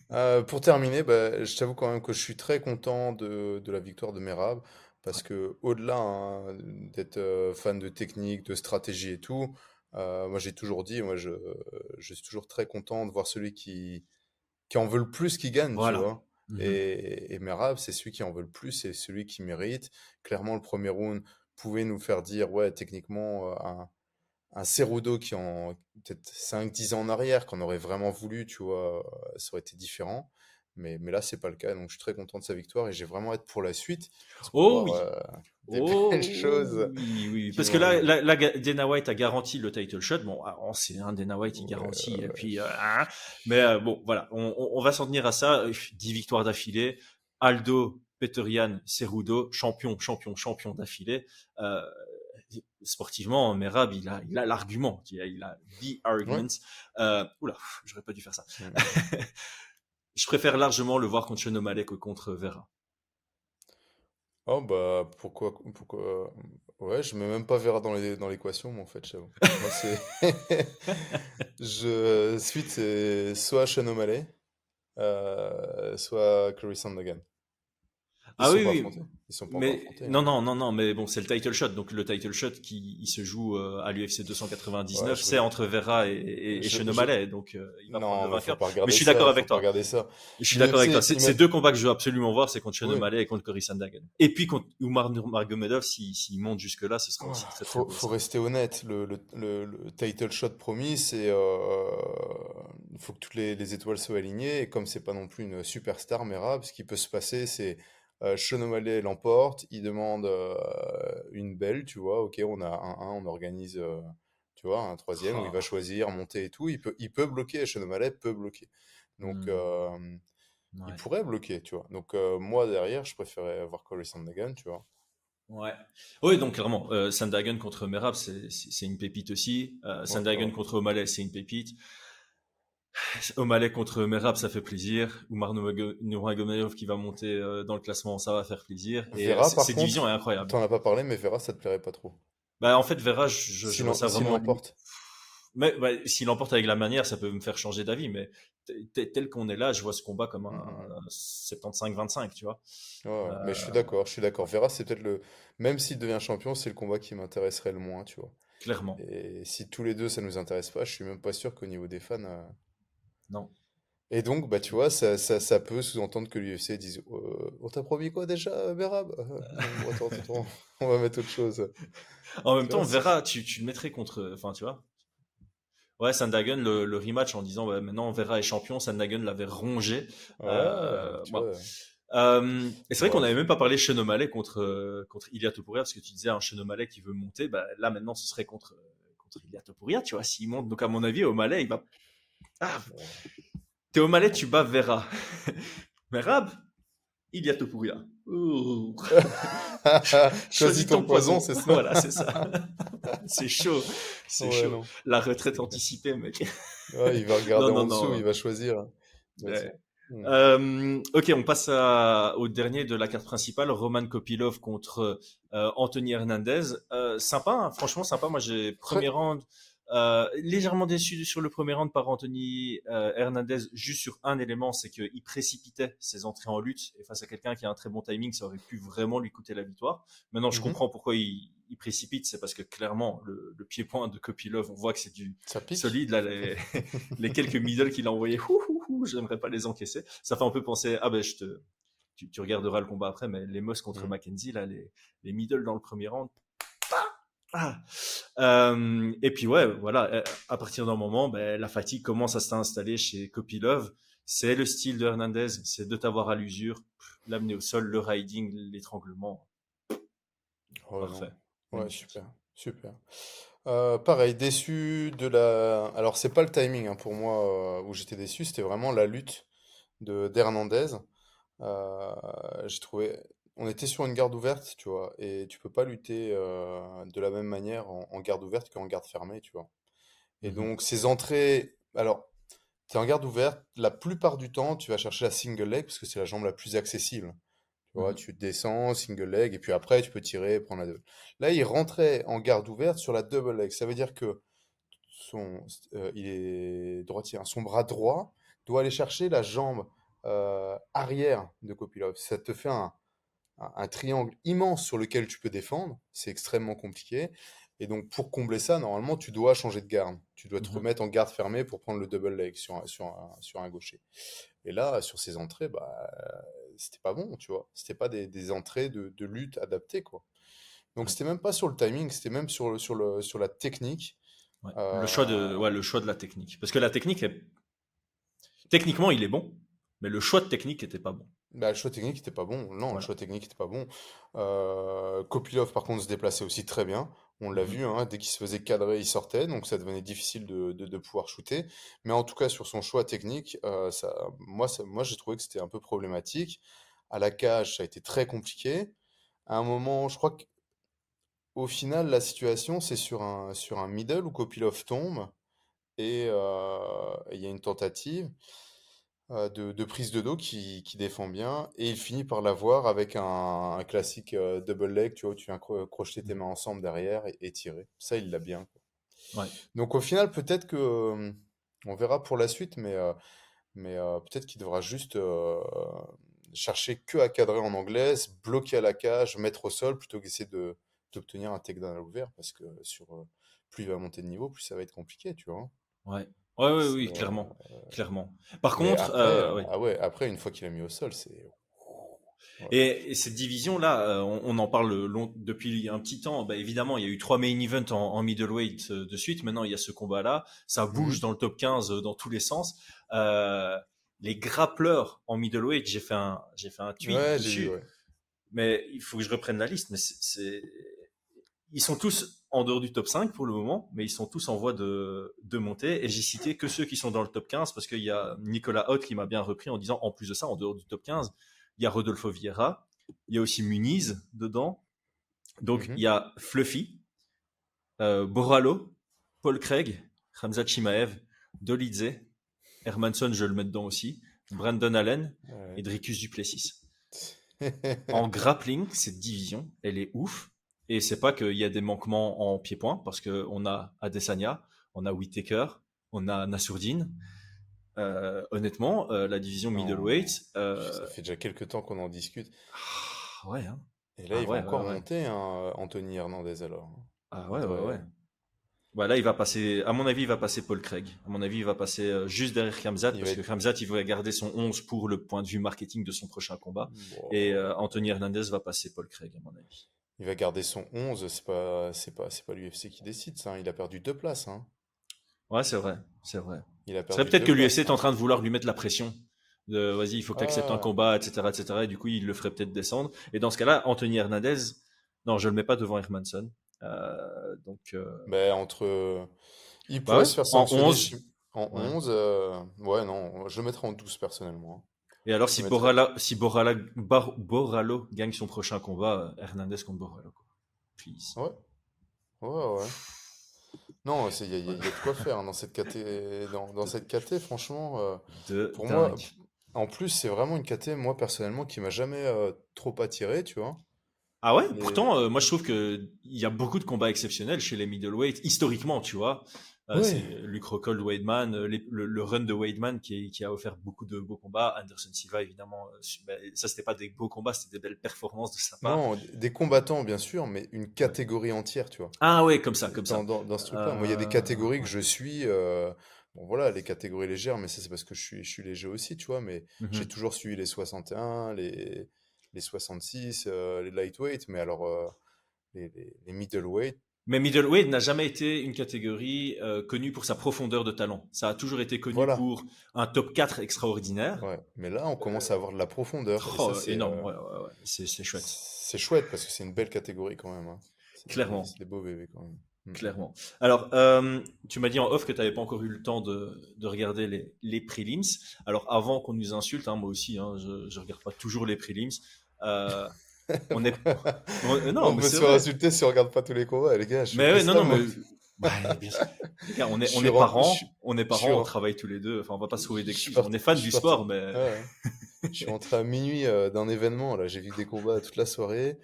[SPEAKER 2] pour terminer, bah, je t'avoue quand même que je suis très content de, de la victoire de Merab. Parce que au-delà hein, d'être euh, fan de technique, de stratégie et tout, euh, moi j'ai toujours dit, moi je, je, suis toujours très content de voir celui qui, qui en veut le plus qui gagne, tu vois. Mmh et, et Merab, c'est celui qui en veut le plus, c'est celui qui mérite. Clairement, le premier round pouvait nous faire dire, ouais, techniquement, euh, un, un Cerudo qui en peut-être 5-10 ans en arrière, qu'on aurait vraiment voulu, tu vois, ça aurait été différent. Mais, mais là, c'est pas le cas. Donc, je suis très content de sa victoire et j'ai vraiment hâte pour la suite.
[SPEAKER 1] Oh oui! Euh, des oh, belles choses. Oui, oui. Parce que là, là, Dana White a garanti le title shot. Bon, ah, c'est un Dana White qui garantit. et puis, euh, hein. mais euh, bon, voilà, on, on, va s'en tenir à ça. 10 victoires d'affilée. Aldo, Peterian, Cerudo, champion, champion, champion d'affilée. Euh, sportivement, Merab, il a, il a l'argument, il a, il a the argument. Euh, oula, j'aurais pas dû faire ça. je préfère largement le voir contre Chenomale que contre Vera.
[SPEAKER 2] Oh bah pourquoi pourquoi ouais je mets même pas Vera dans les dans l'équation mais en fait j'avoue. Moi c'est je suite c'est soit Sean O'Malley euh, soit Sandogan.
[SPEAKER 1] Ah oui, oui. Ils sont pas mais. Non, non, non, non, mais bon, c'est le title shot. Donc le title shot qui il se joue euh, à l'UFC 299, c'est entre Vera et, et, et Donc euh, il va non, prendre le vainqueur. Mais je suis d'accord avec toi.
[SPEAKER 2] Regarder ça.
[SPEAKER 1] Je suis d'accord avec toi. C'est deux combats que je veux absolument voir, c'est contre Sean et contre Cory Sandagen. Et puis contre Umar Nurmagomedov, s'il si, monte jusque là, ce sera aussi très,
[SPEAKER 2] très Faut, faut rester honnête. Le, le, le, title shot promis, c'est euh, il faut que toutes les, les étoiles soient alignées. Et comme c'est pas non plus une superstar, Merab, ce qui peut se passer, c'est euh, l'emporte, il demande euh, une belle, tu vois, ok, on a un 1, on organise, euh, tu vois, un troisième où il va choisir, monter et tout. Il peut, il peut bloquer, Sean peut bloquer. Donc, mmh. euh, il pourrait bloquer, tu vois. Donc, moi, derrière, je préférais avoir Corey Sandagan, tu vois.
[SPEAKER 1] Ouais. Oui, donc clairement, euh, contre Merab, c'est une pépite aussi. Euh, contre O'Malley, c'est une pépite. O'Malley contre Merab, ça fait plaisir. Oumar Nurmagomedov qui va monter euh, dans le classement, ça va faire plaisir.
[SPEAKER 2] Et Vera, euh, cette division est incroyable. T'en as pas parlé, mais Vera, ça te plairait pas trop.
[SPEAKER 1] Bah en fait, Vera, je, je,
[SPEAKER 2] si ça vraiment. l'emporte.
[SPEAKER 1] Mais bah, s'il l'emporte avec la manière, ça peut me faire changer d'avis. Mais tel qu'on est là, je vois ce combat comme un 75-25, tu vois.
[SPEAKER 2] Ouais, Mais je suis d'accord, je suis d'accord. Vera, c'est peut-être le. Même s'il devient champion, c'est le combat qui m'intéresserait le moins, tu vois.
[SPEAKER 1] Clairement.
[SPEAKER 2] Et si tous les deux ça nous intéresse pas, je suis même pas sûr qu'au niveau des fans. Euh,
[SPEAKER 1] non.
[SPEAKER 2] Et donc, bah, tu vois, ça, ça, ça peut sous-entendre que l'UFC dise «Euh, On t'a promis quoi déjà, Berab attends, attends, on va mettre autre chose.
[SPEAKER 1] En même temps, Vera, tu, tu le mettrais contre. Enfin, tu vois. Ouais, Sandagen, le, le rematch en disant maintenant Vera est champion, Sandagen l'avait rongé. euh, euh, et c'est vrai qu'on n'avait même pas parlé Chenomalé contre, contre Ilia Topuria, parce que tu disais un Chenomalé qui veut monter, bah, là maintenant ce serait contre, contre Ilia Topuria, tu vois, s'il monte. Donc à mon avis, au Malais, il va ah, au Malais, tu bats Vera. Mais Rab, il y a tout pour rien.
[SPEAKER 2] Choisis ton, poison, c'est ça.
[SPEAKER 1] Voilà, c'est ça. c'est chaud. C'est chaud. La retraite anticipée, mec.
[SPEAKER 2] ouais, il va regarder en dessous, il va choisir.
[SPEAKER 1] Hmm. Euh, ok, on passe au dernier de la carte principale, Roman Kopilov contre euh, Anthony Hernandez. Euh, sympa, hein, franchement sympa. Moi, j'ai premier round. Euh, légèrement déçu sur le premier round par Anthony euh, Hernandez, juste sur un élément, c'est qu'il précipitait ses entrées en lutte. Et face à quelqu'un qui a un très bon timing, ça aurait pu vraiment lui coûter la victoire. Maintenant, je mhm. comprends pourquoi il, il précipite. C'est parce que clairement, le, le pied-point de Kopilov, on voit que c'est du solide. Là, les, les quelques middle qu'il a envoyés, j'aimerais pas les encaisser. Ça fait un peu penser, ah ben, je te, tu, tu regarderas le combat après, mais les Moss contre mhm. Mackenzie, là, les, les middle dans le premier round, ah. Euh, et puis ouais, voilà, euh, à partir d'un moment, ben, la fatigue commence à s'installer chez Kopilov. C'est le style de Hernandez, c'est de t'avoir à l'usure, l'amener au sol, le riding, l'étranglement.
[SPEAKER 2] Parfait. Ouais, super, super. Euh, pareil, déçu de la. Alors c'est pas le timing hein, pour moi où j'étais déçu, c'était vraiment la lutte de d'Hernandez. j'ai trouvé on était sur une garde ouverte, tu vois, et tu peux pas lutter euh, de la même manière en, garde ouverte qu'en garde fermée, tu vois. Et mmh donc, ces entrées, alors, tu es en garde ouverte, la plupart du temps, tu vas chercher la single leg parce que c'est la jambe la plus accessible. Tu vois, mmh tu descends, single leg, et puis après, tu peux tirer, prendre la double. Là, il rentrait en garde ouverte sur la double leg. Ça veut dire que son, euh, il est droitier, hein. son bras droit doit aller chercher la jambe euh, arrière de Kopilov. Ça te fait un, un triangle immense sur lequel tu peux défendre. C'est extrêmement compliqué. Et donc, pour combler ça, normalement, tu dois changer de garde. Tu dois te mmh remettre en garde fermée pour prendre le double leg sur un, sur sur un gaucher. Et là, sur ces entrées, bah, c'était pas bon, tu vois. C'était pas des, entrées de, lutte adaptées, quoi. Donc, c'était même pas sur le timing, c'était même sur, sur, le, sur la technique.
[SPEAKER 1] le, choix de, euh, ouais, le choix de la technique. Parce que la technique, est... techniquement, il est bon, mais le choix de technique n'était pas bon.
[SPEAKER 2] Bah, le choix technique n'était pas bon. Non, le choix technique n'était pas bon. Euh, Kopilov, par contre, se déplaçait aussi très bien. On l'a mmh vu, hein, dès qu'il se faisait cadrer, il sortait, donc ça devenait difficile de, de, pouvoir shooter. Mais en tout cas, sur son choix technique, euh, ça, moi, ça, moi j'ai trouvé que c'était un peu problématique. À la cage, ça a été très compliqué. À un moment, je crois qu'au final, la situation, c'est sur un, sur un middle où Kopilov tombe et euh, il y a une tentative. Euh, de, prise de dos qui, défend bien. Et il finit par l'avoir avec un, classique euh, double leg, tu vois, où tu viens crocheter tes mm. mains ensemble derrière et, tirer. Ça, il l'a bien. Donc au final, peut-être que on verra pour la suite, mais, mais peut-être qu'il devra juste chercher que à cadrer en anglais, bloquer à la cage, mettre au sol, plutôt qu'essayer de d'obtenir un takedown à l'ouvert, parce que sur plus il va monter de niveau, plus ça va être compliqué, tu vois.
[SPEAKER 1] Ouais. Ouais, ouais, oui, clairement, clairement. Par contre, euh,
[SPEAKER 2] ah ouais, après une fois qu'il a mis au sol, c'est.
[SPEAKER 1] Et, cette division-là, euh, on, en parle depuis un petit temps. Bah, évidemment, il y a eu trois main events en, middleweight euh, de suite. Maintenant, il y a ce combat-là. Ça bouge mmh. dans le top 15 dans tous les sens. les grappleurs en middleweight, j'ai fait un, j'ai fait un tweet dessus. Mais il faut que je reprenne la liste. Mais c'est, ils sont tous en dehors du top 5 pour le moment, mais ils sont tous en voie de, de monter. Et j'ai cité que ceux qui sont dans le top 15 parce qu'il y a Nicolas Hott qui m'a bien repris en disant en plus de ça, en dehors du top 15, il y a Rodolfo Vieira, il y a aussi Muniz dedans. Donc mhm. il y a Fluffy, euh, Boralo, Paul Craig, Ramzat Chimaev, Dolidze, Hermanson, je le mets dedans aussi, Brandon Allen et Dricus Duplessis. en grappling, cette division, elle est ouf. Et c'est pas qu'il y a des manquements en pied-point, parce qu'on a Adesanya, on a Whitaker, on a Nassourdine. Euh, honnêtement, euh, la division middleweight.
[SPEAKER 2] Euh, ça fait déjà quelques temps qu'on en discute.
[SPEAKER 1] Ah, ouais. Hein.
[SPEAKER 2] Et là, il va encore monter, hein, Anthony Hernandez alors.
[SPEAKER 1] Ah ouais, ouais, ouais. Bah là, il va passer, à mon avis, il va passer Paul Craig. À mon avis, il va passer juste derrière Khamzat, parce que Khamzat, il va garder son 11 pour le point de vue marketing de son prochain combat. Et Anthony Hernandez va passer Paul Craig, à mon avis.
[SPEAKER 2] Il va garder son 11, c'est pas, c'est pas, c'est pas l'UFC qui décide ça. Hein. Il a perdu deux places. Hein.
[SPEAKER 1] Ouais, c'est vrai, c'est vrai. Il a perdu peut-être que l'UFC est en train de vouloir lui mettre la pression. De vas-y, il faut que tu acceptes un ah. combat, etc., etc. Et du coup, il le ferait peut-être descendre. Et dans ce cas-là, Anthony Hernandez, non, je le mets pas devant Hermanson. Euh, donc. Euh...
[SPEAKER 2] Ben, entre. Il bah pourrait se faire en 11. En 11, euh, ouais, non, je le mettrais en 12 personnellement.
[SPEAKER 1] Et alors, si, Borala, si Boralo gagne son prochain combat, Hernandez contre Boralo.
[SPEAKER 2] Please. Ouais. Ouais, ouais. Non, il y, a de quoi faire hein, dans cette KT. Dans, dans cette KT, franchement, euh, pour moi, en plus, c'est vraiment une KT, moi personnellement, qui m'a jamais euh, trop attiré, tu vois.
[SPEAKER 1] Ah ouais, pourtant, euh, moi je trouve qu'il y a beaucoup de combats exceptionnels chez les middleweight, historiquement, tu vois. Euh, c'est Luke Rockhold, Wademan, euh, le, run de Wademan qui, qui, a offert beaucoup de beaux combats. Anderson Silva, évidemment, ben, ça c'était pas des beaux combats, c'était des belles performances de sa part.
[SPEAKER 2] Non, des combattants bien sûr, mais une catégorie entière, tu vois.
[SPEAKER 1] Ah ouais, comme ça, comme
[SPEAKER 2] dans,
[SPEAKER 1] ça.
[SPEAKER 2] Dans, ce truc-là, moi il y a des catégories que je suis. bon voilà, les catégories légères, mais ça c'est parce que je suis, je suis léger aussi, tu vois. Mais j'ai toujours suivi les 61, les les 66, les lightweight, mais alors les, les, les middleweight
[SPEAKER 1] mais middleweight n'a jamais été une catégorie euh, connue pour sa profondeur de talent. Ça a toujours été connu pour un top 4 extraordinaire.
[SPEAKER 2] Ouais. Mais là, on commence à avoir de la profondeur.
[SPEAKER 1] Oh, c'est énorme, euh, ouais, ouais, ouais. C'est, chouette.
[SPEAKER 2] C'est chouette parce que c'est une belle catégorie quand même. Hein.
[SPEAKER 1] Clairement.
[SPEAKER 2] C'est des beaux bébés quand même.
[SPEAKER 1] Mm. Clairement. Alors, euh, tu m'as dit en off que tu n'avais pas encore eu le temps de, de regarder les, les, prelims. Alors, avant qu'on nous insulte, hein, moi aussi, hein, je ne regarde pas toujours les prelims. Euh,
[SPEAKER 2] on est. On, non, on peut se faire insulter si on regarde pas tous les combats, les gars.
[SPEAKER 1] mais ouais, non, non, mais. on est, on est parents, on est parents, on travaille tous les deux. Enfin, on va pas se trouver d'excuses. On est fans du sport, mais.
[SPEAKER 2] je suis rentré à minuit euh, d'un événement. Là, j'ai vu des combats toute la soirée,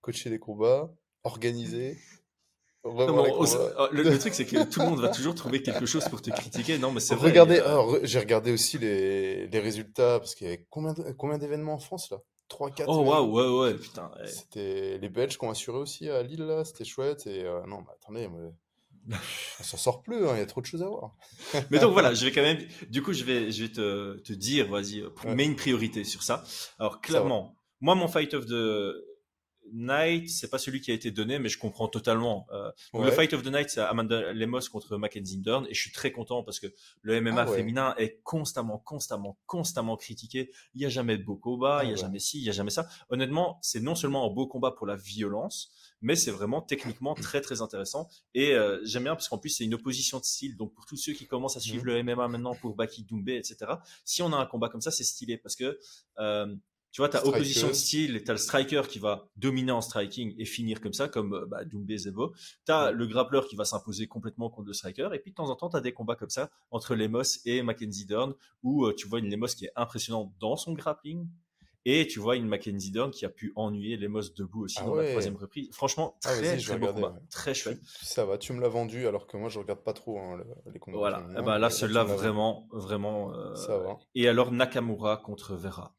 [SPEAKER 2] coaché des combats, organisé.
[SPEAKER 1] le, truc, c'est que tout le monde va toujours trouver quelque chose pour te critiquer. Non, mais c'est vrai.
[SPEAKER 2] Regardez, j'ai regardé aussi les, les résultats parce qu'il y avait combien, combien d'événements en France là? 3-4.
[SPEAKER 1] Oh waouh, ouais, ouais, putain.
[SPEAKER 2] C'était les Belges qui ont assuré aussi à Lille, là, c'était chouette. Et euh, non, mais attendez, mais... on s'en sort plus, hein, il y a trop de choses à voir.
[SPEAKER 1] mais donc voilà, je vais quand même. Du coup, je vais, je vais te, te dire, vas-y, mets une priorité sur ça. Alors, clairement, moi, mon fight of the Night, c'est pas celui qui a été donné, mais je comprends totalement. Euh, Le Fight of the Night, c'est Amanda Lemos contre Mackenzie Dern, et je suis très content parce que le MMA ah féminin est constamment, constamment, constamment critiqué. Il y a jamais de beau combat, ah il y a jamais ci, il y a jamais ça. Honnêtement, c'est non seulement un beau combat pour la violence, mais c'est vraiment techniquement très très intéressant. Et euh, j'aime bien parce qu'en plus c'est une opposition de style. Donc pour tous ceux qui commencent à suivre mmh. le MMA maintenant pour Baki Doumbé, etc. Si on a un combat comme ça, c'est stylé parce que euh, Tu vois, tu as opposition de style tu as le striker qui va dominer en striking et finir comme ça, comme bah, Doumbé Zebo. Tu as le grappleur qui va s'imposer complètement contre le striker. Et puis de temps en temps, tu as des combats comme ça entre Lemos et Mackenzie Dern où euh, tu vois une Lemos qui est impressionnante dans son grappling. Et tu vois une Mackenzie Dern qui a pu ennuyer Lemos debout aussi ah dans la troisième reprise. Franchement, ah, très, très beau combat. Très chouette.
[SPEAKER 2] Ça va, tu me l'as vendu alors que moi je regarde pas trop hein, les combats.
[SPEAKER 1] Voilà, eh ben, là, celui-là vraiment, vraiment. Euh, ça va. Et alors Nakamura contre Vera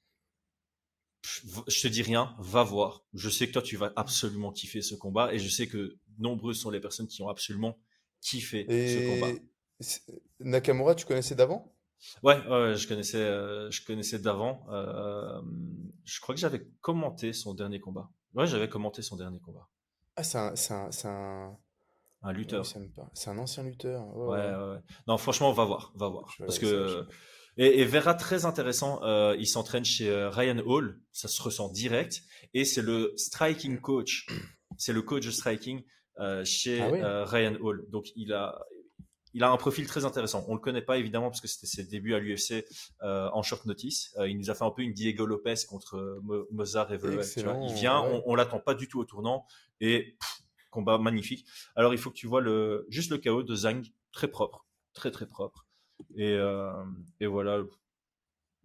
[SPEAKER 1] je te dis rien, va voir. Je sais que toi, tu vas absolument kiffer ce combat et je sais que nombreuses sont les personnes qui ont absolument kiffé ce combat.
[SPEAKER 2] Nakamura, tu connaissais d'avant?
[SPEAKER 1] Ouais, ouais, je connaissais, euh, je connaissais d'avant. Euh, je crois que j'avais commenté son dernier combat. Ouais, j'avais commenté son dernier combat.
[SPEAKER 2] Ah, c'est un, un, un,
[SPEAKER 1] un, lutteur.
[SPEAKER 2] c'est un ancien lutteur.
[SPEAKER 1] Ouais, ouais, ouais. Non, franchement, va voir, va voir. Parce que et, et Vera, très intéressant, euh, il s'entraîne chez euh, Ryan Hall, ça se ressent direct, et c'est le striking coach, c'est le coach de striking euh, chez ah Ryan Hall. Donc il a, il a un profil très intéressant. On le connaît pas évidemment parce que c'était ses débuts à l'UFC euh, en short notice. Euh, il nous a fait un peu une Diego Lopez contre Mozart et Il vient, on, on l'attend pas du tout au tournant et combat magnifique. Alors il faut que tu vois le juste le chaos de Zhang, très propre, très très propre. Et, euh, et voilà.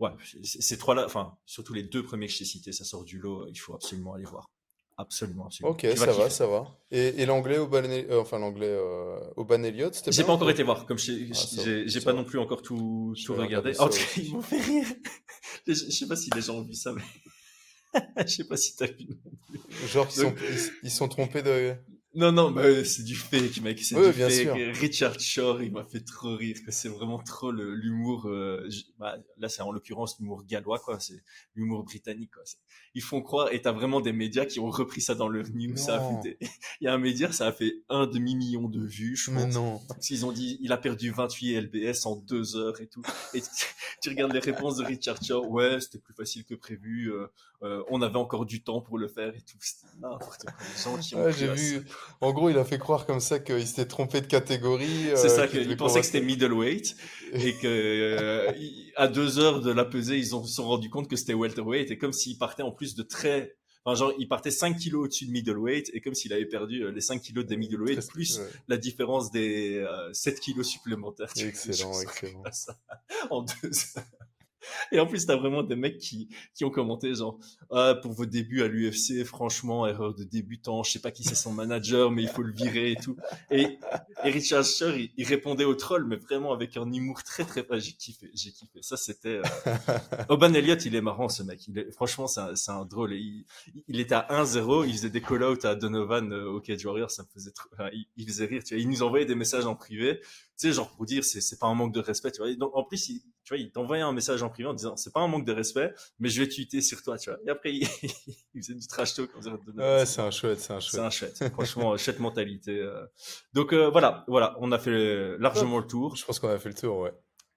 [SPEAKER 1] Ouais, ces trois-là, enfin, surtout les deux premiers que je t'ai cités, ça sort du lot, il faut absolument aller voir. Absolument, absolument.
[SPEAKER 2] Ok, ça va, ça va. Et, et l'anglais au Ban, euh, enfin l'anglais euh, au Ban Elliott,
[SPEAKER 1] c'était J'ai pas encore été voir, comme j'ai ah, pas non plus encore tout, tout regardé. Oh, ils m'ont fait rire. je, sais pas si les gens ont vu ça, mais je sais pas si t'as vu.
[SPEAKER 2] Genre, ils, sont, ils, sont trompés de.
[SPEAKER 1] Non, non, bah, c'est du fake, mec. C'est du fake. Richard Shore, il m'a fait trop rire. que C'est vraiment trop l'humour. Euh, bah, là, c'est en l'occurrence l'humour gallois, quoi. C'est l'humour britannique, quoi. Ils font croire, et t'as vraiment des médias qui ont repris ça dans leur news. Ça a fait Il y a un média, ça a fait un demi million de vues, je
[SPEAKER 2] pense. non.
[SPEAKER 1] Ils ont dit, il a perdu 28 LBS en deux heures et tout. Et tu, regardes les réponses de Richard Shore. Ouais, c'était plus facile que prévu. Euh, euh, on avait encore du temps pour le faire et tout. n'importe
[SPEAKER 2] quoi. J'ai vu. En gros, il a fait croire comme ça qu'il s'était trompé de catégorie.
[SPEAKER 1] C'est ça, euh, qu'il pensait que c'était middleweight et que euh, à deux heures de la pesée, ils ont, se sont rendus compte que c'était welterweight et comme s'il partait en plus de très Enfin, genre, il partait 5 kilos au-dessus de middleweight et comme s'il avait perdu les 5 kilos des middleweight plus la différence des 7 kilos supplémentaires.
[SPEAKER 2] Excellent, excellent.
[SPEAKER 1] en deux heures. Et en plus, t'as vraiment des mecs qui, qui ont commenté genre, ah, pour vos débuts à l'UFC, franchement, erreur de débutant, je sais pas qui c'est son manager, mais il faut le virer et tout. Et, et Richard Scher, il, répondait au troll, mais vraiment avec un humour très très, j'ai kiffé, j'ai kiffé. Ça, c'était, euh... Oban Elliott, il est marrant, ce mec. Il est, franchement, c'est un, c'est un drôle. il, il était à 1-0, il faisait des call-outs à Donovan euh, au Cage Warrior, ça me faisait trop, il, il, faisait rire, tu vois. Il nous envoyait des messages en privé tu sais, genre pour dire c'est c'est pas un manque de respect, tu vois. Donc, en plus, il, tu vois, il t'envoyait un message en privé en disant c'est pas un manque de respect, mais je vais tweeter sur toi, tu vois. Et après, il, il faisait du trash talk.
[SPEAKER 2] Ouais, c'est un chouette, c'est un chouette.
[SPEAKER 1] C'est un chouette. Franchement, chouette mentalité. Euh. Donc euh, voilà, voilà, on a fait largement le tour.
[SPEAKER 2] Je pense qu'on a fait le tour, ouais.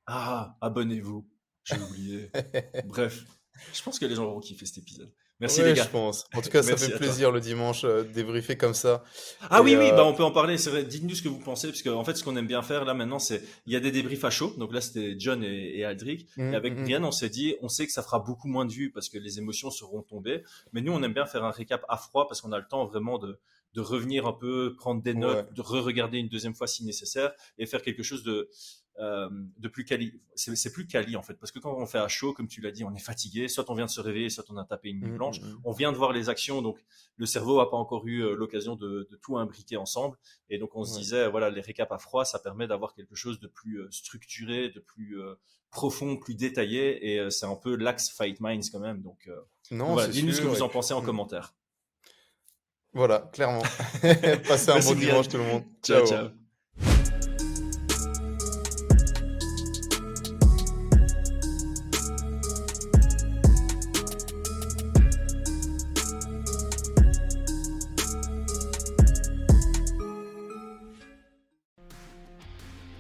[SPEAKER 1] Ah, abonnez-vous. J'ai oublié. Bref, je pense que les gens vont kiffer cet épisode. Merci les gars.
[SPEAKER 2] je pense. En tout cas, ça fait plaisir le dimanche euh, débriefer comme ça.
[SPEAKER 1] Ah oui, oui, euh, bah on peut en parler. Dites-nous ce que vous pensez, parce qu'en en fait, ce qu'on aime bien faire là maintenant, c'est il y a des débriefs à chaud. Donc là, c'était John et, et Aldric. et mmh, avec mmh, mmh. Brian, on s'est dit, on sait que ça fera beaucoup moins de vues parce que les émotions seront tombées. Mais nous, on aime bien faire un récap à froid parce qu'on a le temps vraiment de de revenir un peu, prendre des notes, de re-regarder une deuxième fois si nécessaire et faire quelque chose de euh, de plus quali. C'est plus quali en fait, parce que quand on fait à chaud, comme tu l'as dit, on est fatigué. Soit on vient de se réveiller, soit on a tapé une nuit mmh, blanche. Mmh, mmh. On vient de voir les actions, donc le cerveau n'a pas encore eu euh, l'occasion de, tout imbriquer ensemble. Et donc on se disait, voilà, les récaps à froid, ça permet d'avoir quelque chose de plus euh, structuré, de plus profond, plus détaillé. Et c'est un peu l'axe Fight Minds quand même. Donc non, dites-nous ce que vous en pensez en commentaire.
[SPEAKER 2] Voilà, clairement. Passez un bon dimanche tout le monde.
[SPEAKER 1] ciao. ciao.